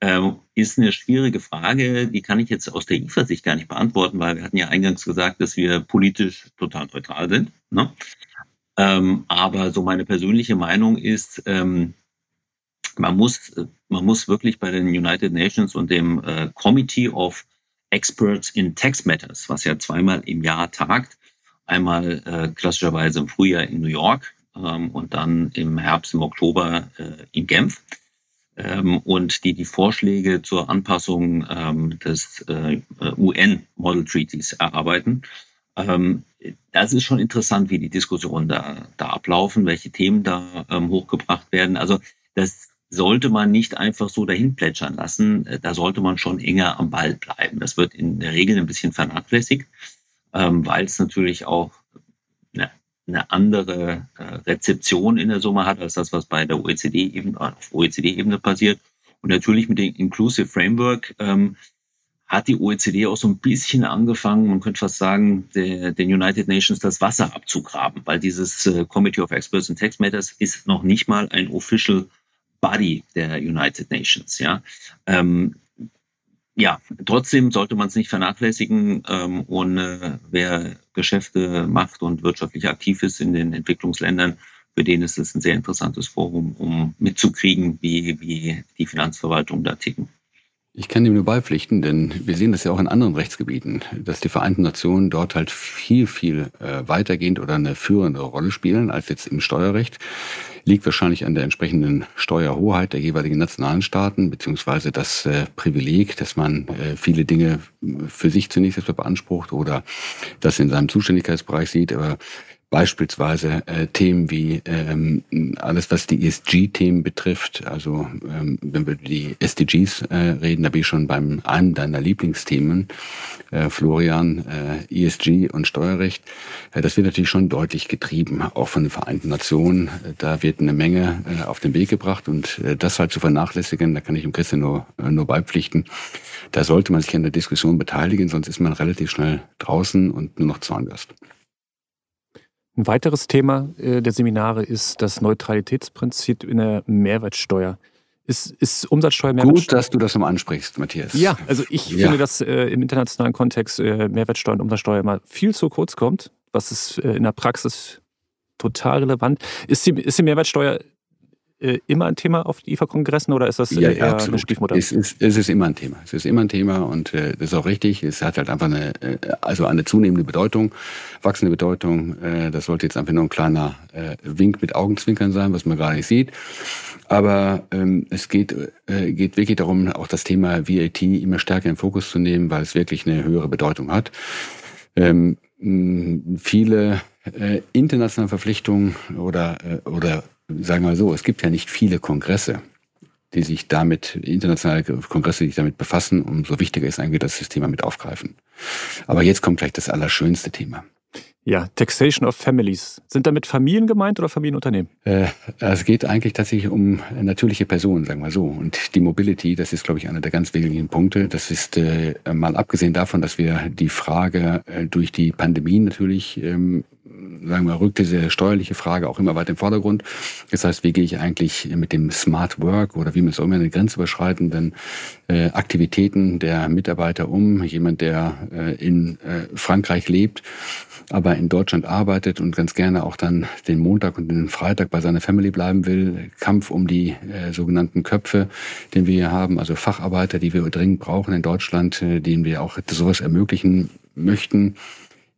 Ähm, ist eine schwierige Frage, die kann ich jetzt aus der IFA-Sicht gar nicht beantworten, weil wir hatten ja eingangs gesagt, dass wir politisch total neutral sind. Ne? Ähm, aber so meine persönliche Meinung ist, ähm, man muss, man muss wirklich bei den United Nations und dem äh, Committee of Experts in Tax Matters, was ja zweimal im Jahr tagt, einmal äh, klassischerweise im Frühjahr in New York ähm, und dann im Herbst, im Oktober äh, in Genf ähm, und die die Vorschläge zur Anpassung ähm, des äh, UN Model Treaties erarbeiten. Ähm, das ist schon interessant, wie die Diskussionen da, da ablaufen, welche Themen da ähm, hochgebracht werden. Also das sollte man nicht einfach so dahin plätschern lassen. Da sollte man schon enger am Ball bleiben. Das wird in der Regel ein bisschen vernachlässigt. ähm, weil es natürlich auch eine, andere äh, Rezeption in der Summe hat als das, was bei der OECD-Ebene auf OECD-Ebene passiert. Und natürlich mit dem Inclusive Framework ähm, hat die OECD auch so ein bisschen angefangen, man könnte fast sagen, der, den United Nations das Wasser abzugraben, weil dieses äh, Committee of Experts in Tax Matters ist noch nicht mal ein official Body der United Nations. Ja, ähm, ja trotzdem sollte man es nicht vernachlässigen. Ähm, und äh, wer Geschäfte macht und wirtschaftlich aktiv ist in den Entwicklungsländern, für den ist es ein sehr interessantes Forum, um mitzukriegen, wie, wie die Finanzverwaltung da ticken. Ich kann dem nur beipflichten, denn wir sehen das ja auch in anderen Rechtsgebieten, dass die Vereinten Nationen dort halt viel, viel äh, weitergehend oder eine führende Rolle spielen als jetzt im Steuerrecht. Liegt wahrscheinlich an der entsprechenden Steuerhoheit der jeweiligen nationalen Staaten, beziehungsweise das äh, Privileg, dass man äh, viele Dinge für sich zunächst erstmal beansprucht oder das in seinem Zuständigkeitsbereich sieht. Aber Beispielsweise äh, Themen wie ähm, alles, was die ESG-Themen betrifft. Also ähm, wenn wir die SDGs äh, reden, da bin ich schon beim einem deiner Lieblingsthemen, äh, Florian, äh, ESG und Steuerrecht. Äh, das wird natürlich schon deutlich getrieben, auch von den Vereinten Nationen. Äh, da wird eine Menge äh, auf den Weg gebracht und äh, das halt zu vernachlässigen, da kann ich dem Christian nur, äh, nur beipflichten. Da sollte man sich an der Diskussion beteiligen, sonst ist man relativ schnell draußen und nur noch Zaungast. Ein weiteres Thema äh, der Seminare ist das Neutralitätsprinzip in der Mehrwertsteuer. Ist, ist Umsatzsteuer Mehrwertsteuer? Gut, dass du das nochmal ansprichst, Matthias. Ja, also ich ja. finde, dass äh, im internationalen Kontext äh, Mehrwertsteuer und Umsatzsteuer immer viel zu kurz kommt. Was ist äh, in der Praxis total relevant. Ist die, ist die Mehrwertsteuer äh, immer ein Thema auf IFA-Kongressen oder ist das ja, eher absolut. eine Stiefmutter? Es ist, es ist immer ein Thema. Es ist immer ein Thema und äh, das ist auch richtig. Es hat halt einfach eine, äh, also eine zunehmende Bedeutung, wachsende Bedeutung. Äh, das sollte jetzt einfach nur ein kleiner äh, Wink mit Augenzwinkern sein, was man gar nicht sieht. Aber ähm, es geht, äh, geht wirklich darum, auch das Thema VAT immer stärker in Fokus zu nehmen, weil es wirklich eine höhere Bedeutung hat. Ähm, viele äh, internationale Verpflichtungen oder, äh, oder sagen wir mal so, es gibt ja nicht viele Kongresse, die sich damit, internationale Kongresse, die sich damit befassen. Umso wichtiger ist eigentlich, dass sie das Thema mit aufgreifen. Aber jetzt kommt gleich das allerschönste Thema. Ja, Taxation of Families. Sind damit Familien gemeint oder Familienunternehmen? Äh, es geht eigentlich tatsächlich um natürliche Personen, sagen wir so. Und die Mobility, das ist, glaube ich, einer der ganz wesentlichen Punkte. Das ist äh, mal abgesehen davon, dass wir die Frage äh, durch die Pandemie natürlich ähm, sagen wir, rückt diese steuerliche Frage auch immer weiter im Vordergrund. Das heißt, wie gehe ich eigentlich mit dem Smart Work oder wie man es auch immer eine grenzüberschreitenden äh, Aktivitäten der Mitarbeiter um? Jemand, der äh, in äh, Frankreich lebt, aber in Deutschland arbeitet und ganz gerne auch dann den Montag und den Freitag bei seiner Family bleiben will. Kampf um die äh, sogenannten Köpfe, den wir hier haben, also Facharbeiter, die wir dringend brauchen in Deutschland, äh, denen wir auch sowas ermöglichen möchten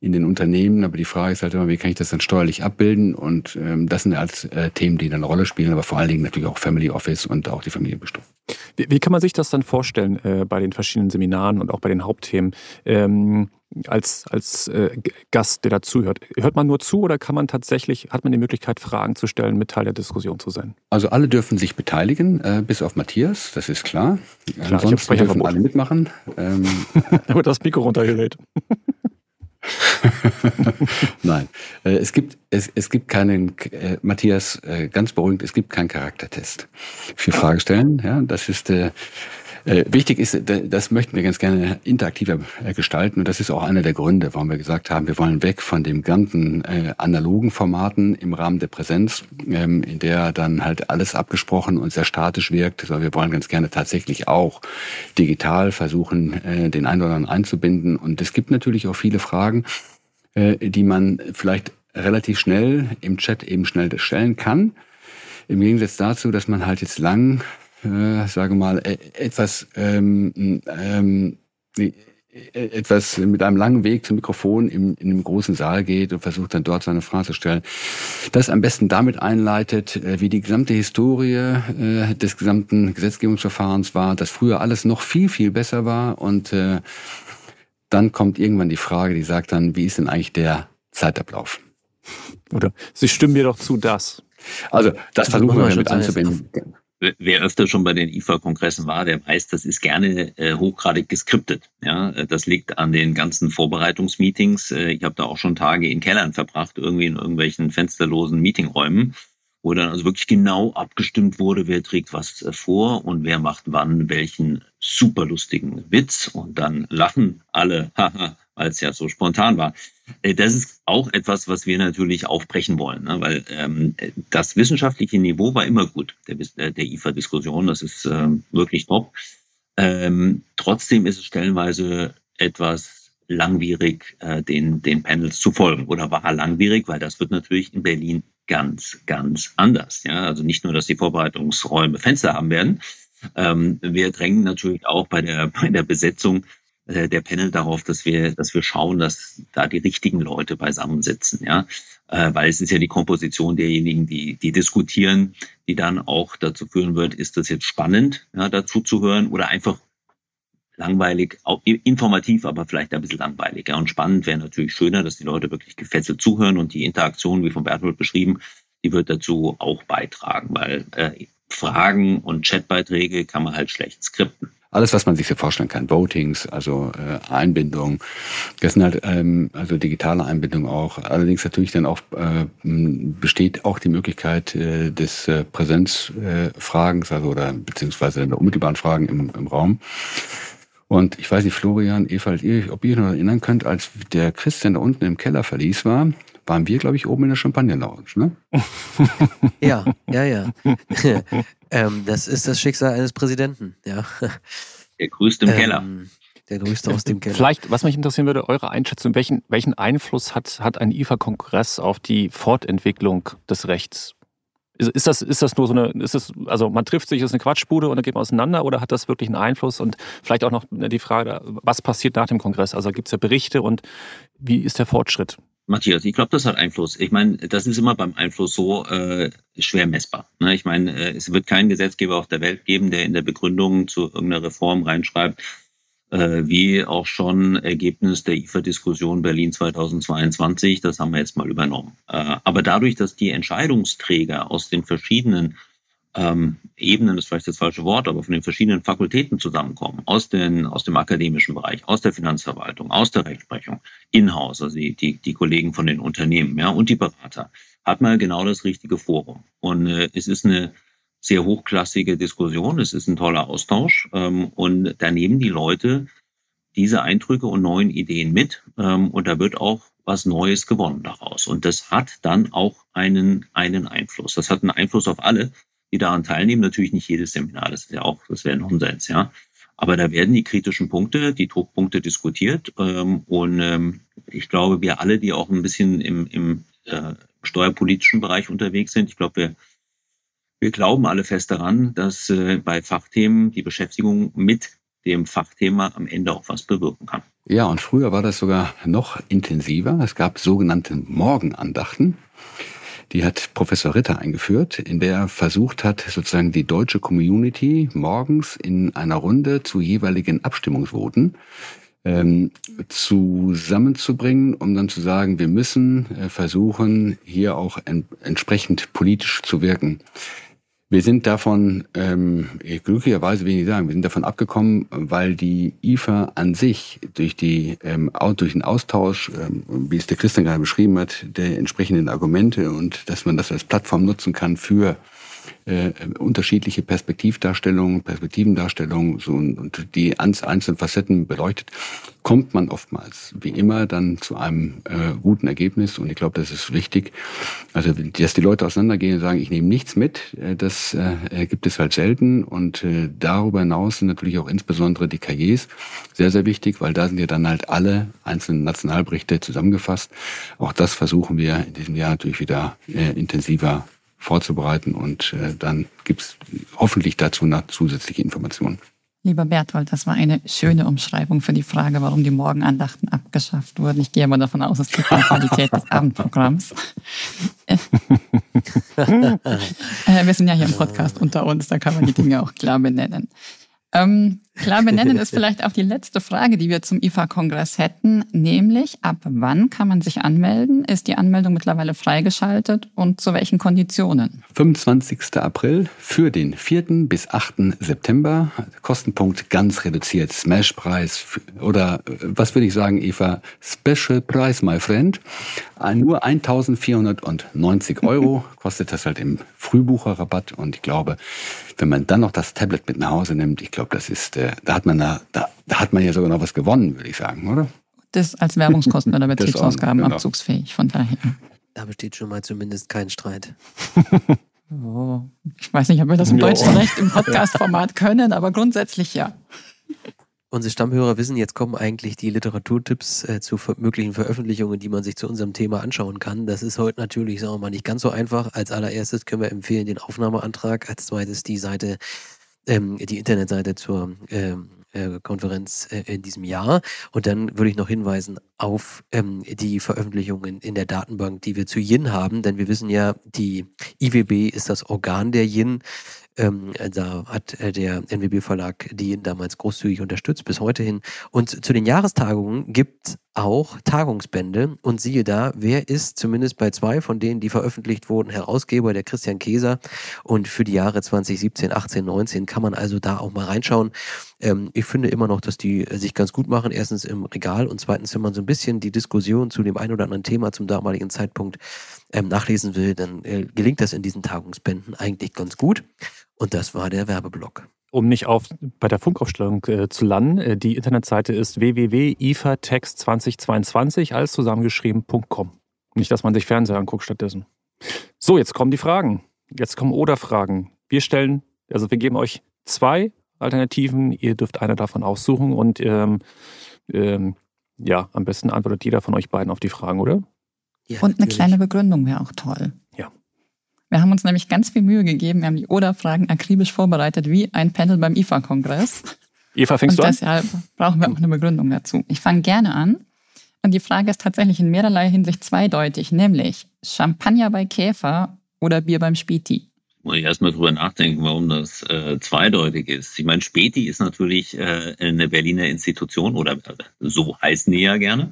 in den Unternehmen. Aber die Frage ist halt immer, wie kann ich das dann steuerlich abbilden? Und ähm, das sind als äh, Themen, die dann eine Rolle spielen, aber vor allen Dingen natürlich auch Family Office und auch die Familienbestimmung. Wie, wie kann man sich das dann vorstellen äh, bei den verschiedenen Seminaren und auch bei den Hauptthemen? Ähm, als, als äh, Gast, der dazuhört. Hört man nur zu oder kann man tatsächlich, hat man die Möglichkeit, Fragen zu stellen, mit Teil der Diskussion zu sein? Also alle dürfen sich beteiligen, äh, bis auf Matthias, das ist klar. klar Ansonsten dürfen alle mitmachen. Ähm, [laughs] da wird das Mikro runtergerät. [laughs] Nein, äh, es gibt, es, es gibt keinen, äh, Matthias, äh, ganz beruhigend, es gibt keinen Charaktertest für Fragestellen. Ja, das ist äh, äh, wichtig ist, das möchten wir ganz gerne interaktiver äh, gestalten. Und das ist auch einer der Gründe, warum wir gesagt haben, wir wollen weg von dem ganzen äh, analogen Formaten im Rahmen der Präsenz, ähm, in der dann halt alles abgesprochen und sehr statisch wirkt, sondern wir wollen ganz gerne tatsächlich auch digital versuchen, äh, den einen oder anderen einzubinden. Und es gibt natürlich auch viele Fragen, äh, die man vielleicht relativ schnell im Chat eben schnell stellen kann. Im Gegensatz dazu, dass man halt jetzt lang äh, sage mal, e, etwas, ähm, ähm, e, etwas mit einem langen Weg zum Mikrofon im, in einem großen Saal geht und versucht dann dort seine Frage zu stellen. Das am besten damit einleitet, äh, wie die gesamte Historie äh, des gesamten Gesetzgebungsverfahrens war, dass früher alles noch viel, viel besser war und äh, dann kommt irgendwann die Frage, die sagt dann, wie ist denn eigentlich der Zeitablauf? Oder Sie stimmen mir doch zu, das. Also das versuchen wir mit einzubinden. Wer öfter schon bei den IFA-Kongressen war, der weiß, das ist gerne äh, hochgradig geskriptet. Ja, das liegt an den ganzen Vorbereitungsmeetings. Äh, ich habe da auch schon Tage in Kellern verbracht, irgendwie in irgendwelchen fensterlosen Meetingräumen, wo dann also wirklich genau abgestimmt wurde, wer trägt was äh, vor und wer macht wann welchen superlustigen Witz und dann lachen alle, [laughs] haha, weil es ja so spontan war. Äh, das ist auch etwas, was wir natürlich aufbrechen wollen, ne? weil ähm, das wissenschaftliche Niveau war immer gut, der, äh, der IFA-Diskussion, das ist ähm, wirklich top. Ähm, trotzdem ist es stellenweise etwas langwierig, äh, den, den Panels zu folgen oder war langwierig, weil das wird natürlich in Berlin ganz, ganz anders. Ja? Also nicht nur, dass die Vorbereitungsräume Fenster haben werden, ähm, wir drängen natürlich auch bei der, [laughs] bei der Besetzung äh, der Panel darauf, dass wir, dass wir schauen, dass da die richtigen Leute beisammensitzen, ja, äh, weil es ist ja die Komposition derjenigen, die, die diskutieren, die dann auch dazu führen wird, ist das jetzt spannend, ja, dazu zu hören oder einfach langweilig, auch informativ, aber vielleicht ein bisschen langweilig. Und spannend wäre natürlich schöner, dass die Leute wirklich gefesselt zuhören und die Interaktion, wie von Bertolt beschrieben, die wird dazu auch beitragen, weil äh, Fragen und Chatbeiträge kann man halt schlecht skripten alles, was man sich so vorstellen kann, Votings, also äh, Einbindung, das sind halt ähm, also digitale Einbindung auch. Allerdings natürlich dann auch äh, besteht auch die Möglichkeit äh, des äh, Präsenzfragens, also oder beziehungsweise der unmittelbaren Fragen im, im Raum. Und ich weiß nicht, Florian, Eva, ob ihr euch noch erinnern könnt, als der Christian da unten im Keller verließ war, waren wir, glaube ich, oben in der Champagner-Lounge, ne? [laughs] ja, ja, ja. [laughs] ähm, das ist das Schicksal eines Präsidenten, ja. Der grüßt im ähm, Keller. Der grüßt aus dem Keller. Vielleicht, was mich interessieren würde, eure Einschätzung, welchen, welchen Einfluss hat, hat ein IFA-Kongress auf die Fortentwicklung des Rechts? Ist, ist, das, ist das nur so eine, ist das, also man trifft sich, ist eine Quatschbude und dann geht man auseinander oder hat das wirklich einen Einfluss? Und vielleicht auch noch die Frage, was passiert nach dem Kongress? Also gibt es ja Berichte und wie ist der Fortschritt? Matthias, ich glaube, das hat Einfluss. Ich meine, das ist immer beim Einfluss so äh, schwer messbar. Ne? Ich meine, äh, es wird keinen Gesetzgeber auf der Welt geben, der in der Begründung zu irgendeiner Reform reinschreibt, wie auch schon Ergebnis der IFA-Diskussion Berlin 2022. Das haben wir jetzt mal übernommen. Äh, aber dadurch, dass die Entscheidungsträger aus den verschiedenen ähm, Ebenen ist vielleicht das falsche Wort, aber von den verschiedenen Fakultäten zusammenkommen, aus, den, aus dem akademischen Bereich, aus der Finanzverwaltung, aus der Rechtsprechung, in-house, also die, die, die Kollegen von den Unternehmen ja, und die Berater, hat man genau das richtige Forum. Und äh, es ist eine sehr hochklassige Diskussion, es ist ein toller Austausch ähm, und da nehmen die Leute diese Eindrücke und neuen Ideen mit ähm, und da wird auch was Neues gewonnen daraus. Und das hat dann auch einen, einen Einfluss. Das hat einen Einfluss auf alle, die daran teilnehmen. Natürlich nicht jedes Seminar, das ist ja auch, das wäre Nonsens, ja. Aber da werden die kritischen Punkte, die Druckpunkte diskutiert. Ähm, und ich glaube, wir alle, die auch ein bisschen im, im äh, steuerpolitischen Bereich unterwegs sind, ich glaube, wir, wir glauben alle fest daran, dass äh, bei Fachthemen die Beschäftigung mit dem Fachthema am Ende auch was bewirken kann. Ja, und früher war das sogar noch intensiver. Es gab sogenannte Morgenandachten. Die hat Professor Ritter eingeführt, in der er versucht hat, sozusagen die deutsche Community morgens in einer Runde zu jeweiligen Abstimmungsvoten ähm, zusammenzubringen, um dann zu sagen, wir müssen äh, versuchen, hier auch en entsprechend politisch zu wirken. Wir sind davon, ähm, glücklicherweise will ich sagen, wir sind davon abgekommen, weil die IFA an sich durch, die, ähm, durch den Austausch, ähm, wie es der Christian gerade beschrieben hat, der entsprechenden Argumente und dass man das als Plattform nutzen kann für äh, unterschiedliche Perspektivdarstellungen, Perspektivendarstellungen so, und die einzelnen Facetten beleuchtet, kommt man oftmals, wie immer, dann zu einem äh, guten Ergebnis. Und ich glaube, das ist wichtig. Also, dass die Leute auseinandergehen und sagen, ich nehme nichts mit, äh, das äh, gibt es halt selten. Und äh, darüber hinaus sind natürlich auch insbesondere die Cahiers sehr, sehr wichtig, weil da sind ja dann halt alle einzelnen Nationalberichte zusammengefasst. Auch das versuchen wir in diesem Jahr natürlich wieder äh, intensiver vorzubereiten und äh, dann gibt's hoffentlich dazu noch zusätzliche Informationen. Lieber Berthold, das war eine schöne Umschreibung für die Frage, warum die Morgenandachten abgeschafft wurden. Ich gehe aber davon aus, es liegt an Qualität des Abendprogramms. [laughs] äh, wir sind ja hier im Podcast unter uns, da kann man die Dinge auch klar benennen. Ähm, klar benennen ist vielleicht auch die letzte Frage, die wir zum IFA-Kongress hätten, nämlich ab wann kann man sich anmelden? Ist die Anmeldung mittlerweile freigeschaltet und zu welchen Konditionen? 25. April für den 4. bis 8. September. Kostenpunkt ganz reduziert. Smashpreis oder äh, was würde ich sagen, Eva? Special Price, my friend. Äh, nur 1490 [laughs] Euro kostet das halt im Frühbucherrabatt und ich glaube, wenn man dann noch das Tablet mit nach Hause nimmt, ich glaube, das ist, äh, da hat man da, da, da hat man ja sogar noch was gewonnen, würde ich sagen, oder? Das als Werbungskosten oder [laughs] Betriebsausgaben genau. abzugsfähig, von daher. Da besteht schon mal zumindest kein Streit. [laughs] oh, ich weiß nicht, ob wir das im deutschen Recht im Podcast-Format können, aber grundsätzlich ja. Unsere Stammhörer wissen, jetzt kommen eigentlich die Literaturtipps äh, zu möglichen Veröffentlichungen, die man sich zu unserem Thema anschauen kann. Das ist heute natürlich, sagen wir mal, nicht ganz so einfach. Als allererstes können wir empfehlen den Aufnahmeantrag, als zweites die Seite, ähm, die Internetseite zur ähm, äh, Konferenz äh, in diesem Jahr. Und dann würde ich noch hinweisen auf ähm, die Veröffentlichungen in der Datenbank, die wir zu Yin haben, denn wir wissen ja, die IWB ist das Organ der Yin. Ähm, da hat äh, der NWB Verlag die damals großzügig unterstützt, bis heute hin. Und zu den Jahrestagungen gibt auch Tagungsbände. Und siehe da, wer ist zumindest bei zwei von denen, die veröffentlicht wurden, Herausgeber, der Christian Käser. Und für die Jahre 2017, 18, 19 kann man also da auch mal reinschauen. Ähm, ich finde immer noch, dass die sich ganz gut machen. Erstens im Regal und zweitens, wenn man so ein bisschen die Diskussion zu dem ein oder anderen Thema zum damaligen Zeitpunkt ähm, nachlesen will, dann äh, gelingt das in diesen Tagungsbänden eigentlich ganz gut. Und das war der Werbeblock. Um nicht auf, bei der Funkaufstellung äh, zu landen, äh, die Internetseite ist www.ifatext2022, alles zusammengeschrieben.com. Nicht, dass man sich Fernseher anguckt stattdessen. So, jetzt kommen die Fragen. Jetzt kommen Oder-Fragen. Wir stellen, also wir geben euch zwei Alternativen. Ihr dürft eine davon aussuchen und ähm, ähm, ja, am besten antwortet jeder von euch beiden auf die Fragen, oder? Ja, und eine kleine Begründung wäre auch toll. Ja. Wir haben uns nämlich ganz viel Mühe gegeben. Wir haben die Oder-Fragen akribisch vorbereitet, wie ein Panel beim IFA-Kongress. Eva, fängst und du an? deshalb brauchen wir auch eine Begründung dazu. Ich fange gerne an. Und die Frage ist tatsächlich in mehrerlei Hinsicht zweideutig, nämlich Champagner bei Käfer oder Bier beim Späti? Muss ich erstmal drüber nachdenken, warum das äh, zweideutig ist. Ich meine, Späti ist natürlich äh, eine Berliner Institution oder äh, so heißen die ja gerne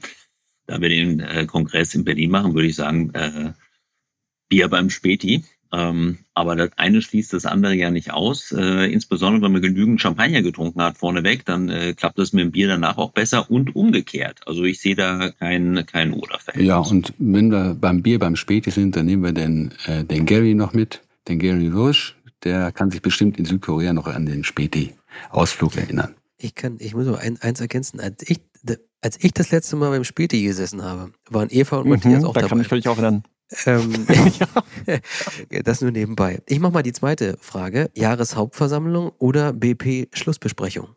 da wir den äh, Kongress in Berlin machen, würde ich sagen, äh, Bier beim Späti. Ähm, aber das eine schließt das andere ja nicht aus. Äh, insbesondere wenn man genügend Champagner getrunken hat vorneweg, dann äh, klappt das mit dem Bier danach auch besser und umgekehrt. Also ich sehe da kein, kein Oder-Verhältnis. Ja, und wenn wir beim Bier beim Späti sind, dann nehmen wir den, äh, den Gary noch mit, den Gary Rush. Der kann sich bestimmt in Südkorea noch an den Späti-Ausflug erinnern. Ich kann, ich muss nur eins ergänzen. Ich als ich das letzte Mal beim Späti gesessen habe, waren Eva und Matthias mhm, auch da dabei. Da kann ich völlig auch erinnern. Ähm, [laughs] [laughs] das nur nebenbei. Ich mache mal die zweite Frage. Jahreshauptversammlung oder BP-Schlussbesprechung?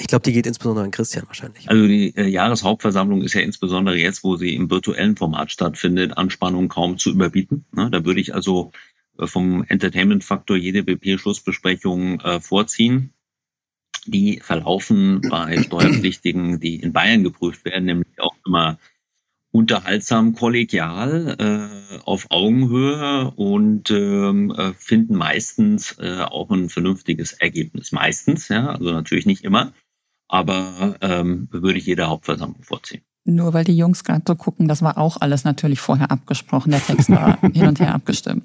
Ich glaube, die geht insbesondere an Christian wahrscheinlich. Also die äh, Jahreshauptversammlung ist ja insbesondere jetzt, wo sie im virtuellen Format stattfindet, Anspannung kaum zu überbieten. Ne? Da würde ich also äh, vom Entertainment-Faktor jede BP-Schlussbesprechung äh, vorziehen die verlaufen bei [clears throat] Steuerpflichtigen, die in Bayern geprüft werden, nämlich auch immer unterhaltsam, kollegial, äh, auf Augenhöhe und ähm, äh, finden meistens äh, auch ein vernünftiges Ergebnis. Meistens, ja, also natürlich nicht immer, aber ähm, würde ich jeder Hauptversammlung vorziehen. Nur weil die Jungs gerade so gucken, das war auch alles natürlich vorher abgesprochen. Der Text war [laughs] hin und her abgestimmt.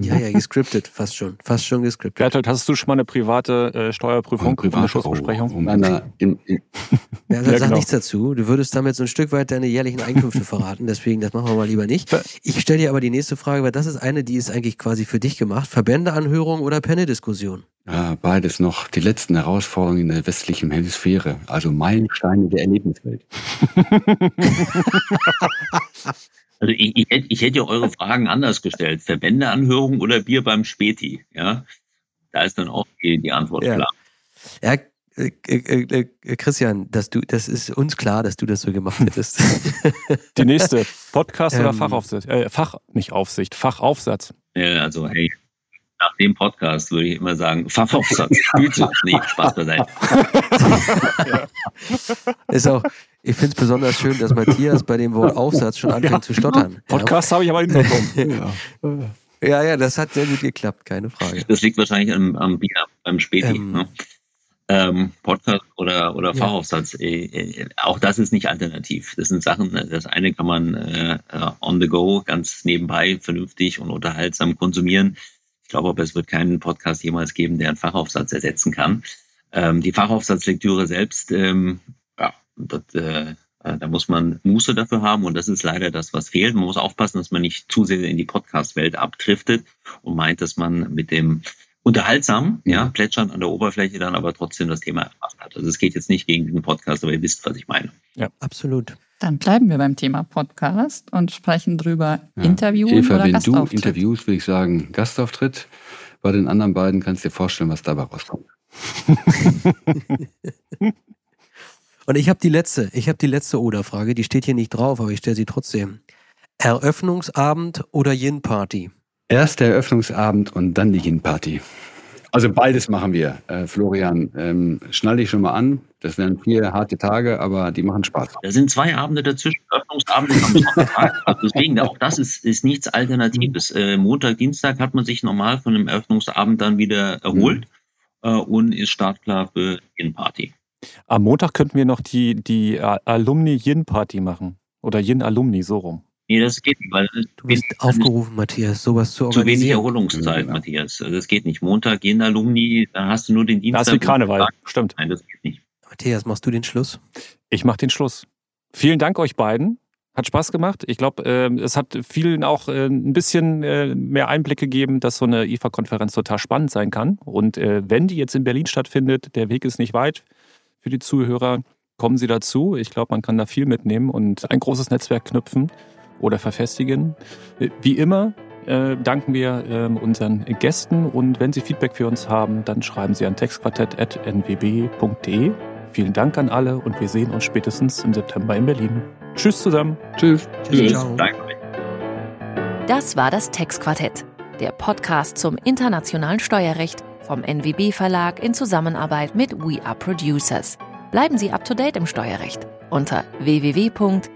Ja, ja, gescriptet, fast schon. Fast schon gescriptet. Bertolt, hast du schon mal eine private äh, Steuerprüfung, eine private Schussbesprechung? Oh, oh, in, in ja, also ja, sag genau. nichts dazu. Du würdest damit so ein Stück weit deine jährlichen Einkünfte verraten, deswegen das machen wir mal lieber nicht. Ich stelle dir aber die nächste Frage, weil das ist eine, die ist eigentlich quasi für dich gemacht. Verbändeanhörung oder Panel-Diskussion? Ja, beides noch die letzten Herausforderungen in der westlichen Hemisphäre, also Meilensteine der Erlebniswelt. [laughs] Also ich, ich, hätte, ich hätte ja eure Fragen anders gestellt. Verbändeanhörung oder Bier beim Späti? Ja, da ist dann auch die, die Antwort ja. klar. Ja, äh, äh, äh, Christian, dass du, das ist uns klar, dass du das so gemacht [laughs] hättest. Die nächste Podcast oder ähm, Fachaufsicht? Äh, Fach, nicht Aufsicht, Fachaufsatz. Ja, also hey, nach dem Podcast würde ich immer sagen, Fachaufsatz, [laughs] Güte. nee, Spaß beiseite. [laughs] Ist auch, ich finde es besonders schön, dass Matthias bei dem Wort Aufsatz schon anfängt ja. zu stottern. Podcast ja. habe ich aber hinbekommen. [laughs] ja. ja, das hat sehr gut geklappt, keine Frage. Das liegt wahrscheinlich am, am Bier, beim Späti. Ähm, ne? ähm, Podcast oder, oder. Fachaufsatz. Äh, äh, auch das ist nicht alternativ. Das sind Sachen, äh, das eine kann man äh, äh, on the go, ganz nebenbei, vernünftig und unterhaltsam konsumieren. Ich glaube aber, es wird keinen Podcast jemals geben, der einen Fachaufsatz ersetzen kann. Ähm, die Fachaufsatzlektüre selbst, ähm, ja, das, äh, äh, da muss man Muße dafür haben und das ist leider das, was fehlt. Man muss aufpassen, dass man nicht zu sehr in die Podcast-Welt abdriftet und meint, dass man mit dem unterhaltsam, ja, plätschern an der Oberfläche dann aber trotzdem das Thema erfasst hat. Also es geht jetzt nicht gegen den Podcast, aber ihr wisst, was ich meine. Absolut. Dann bleiben wir beim Thema Podcast und sprechen drüber Ja. Interviewen Eva, oder wenn du interviewst, würde ich sagen Gastauftritt. Bei den anderen beiden kannst du dir vorstellen, was dabei rauskommt. [laughs] Und ich habe die letzte, ich habe die letzte Oder-Frage, die steht hier nicht drauf, aber ich stelle sie trotzdem. Eröffnungsabend oder Yin-Party? Erst der Eröffnungsabend und dann die Yin-Party. Also beides machen wir. Äh, Florian, ähm, schnall dich schon mal an. Das werden vier harte Tage, aber die machen Spaß. Da sind zwei Abende dazwischen, Öffnungsabend und am Sonntag. [laughs] Also deswegen, auch das ist, ist nichts Alternatives. Äh, Montag, Dienstag hat man sich normal von dem Eröffnungsabend dann wieder erholt äh, und ist startklar für den Party. Am Montag könnten wir noch die, die Alumni-Yin-Party machen. Oder Yin-Alumni, so rum. Nee, das geht nicht, weil Du bist ist aufgerufen, Matthias, sowas zu zu wenig organisieren. Erholungszeit, Ja. Matthias. Also das geht nicht. Montag, jeden Alumni, da hast du nur den Da Dienstag. ist wie Karneval. Stimmt. Nein, das geht nicht. Matthias, machst du den Schluss? Ich mache den Schluss. Vielen Dank euch beiden. Hat Spaß gemacht. Ich glaube, äh, es hat vielen auch äh, ein bisschen äh, mehr Einblick gegeben, dass so eine IFA-Konferenz total spannend sein kann. Und äh, wenn die jetzt in Berlin stattfindet, der Weg ist nicht weit für die Zuhörer, kommen Sie dazu. Ich glaube, man kann da viel mitnehmen und ein großes Netzwerk knüpfen oder verfestigen. Wie immer äh, danken wir äh, unseren Gästen und wenn Sie Feedback für uns haben, dann schreiben Sie an textquartett.nwb.de. Vielen Dank an alle und wir sehen uns spätestens im September in Berlin. Tschüss zusammen. Tschüss. Tschüss, ciao. Danke euch. Das war das Textquartett, der Podcast zum internationalen Steuerrecht vom NWB Verlag in Zusammenarbeit mit We Are Producers. Bleiben Sie up to date im Steuerrecht unter www.nwb.de.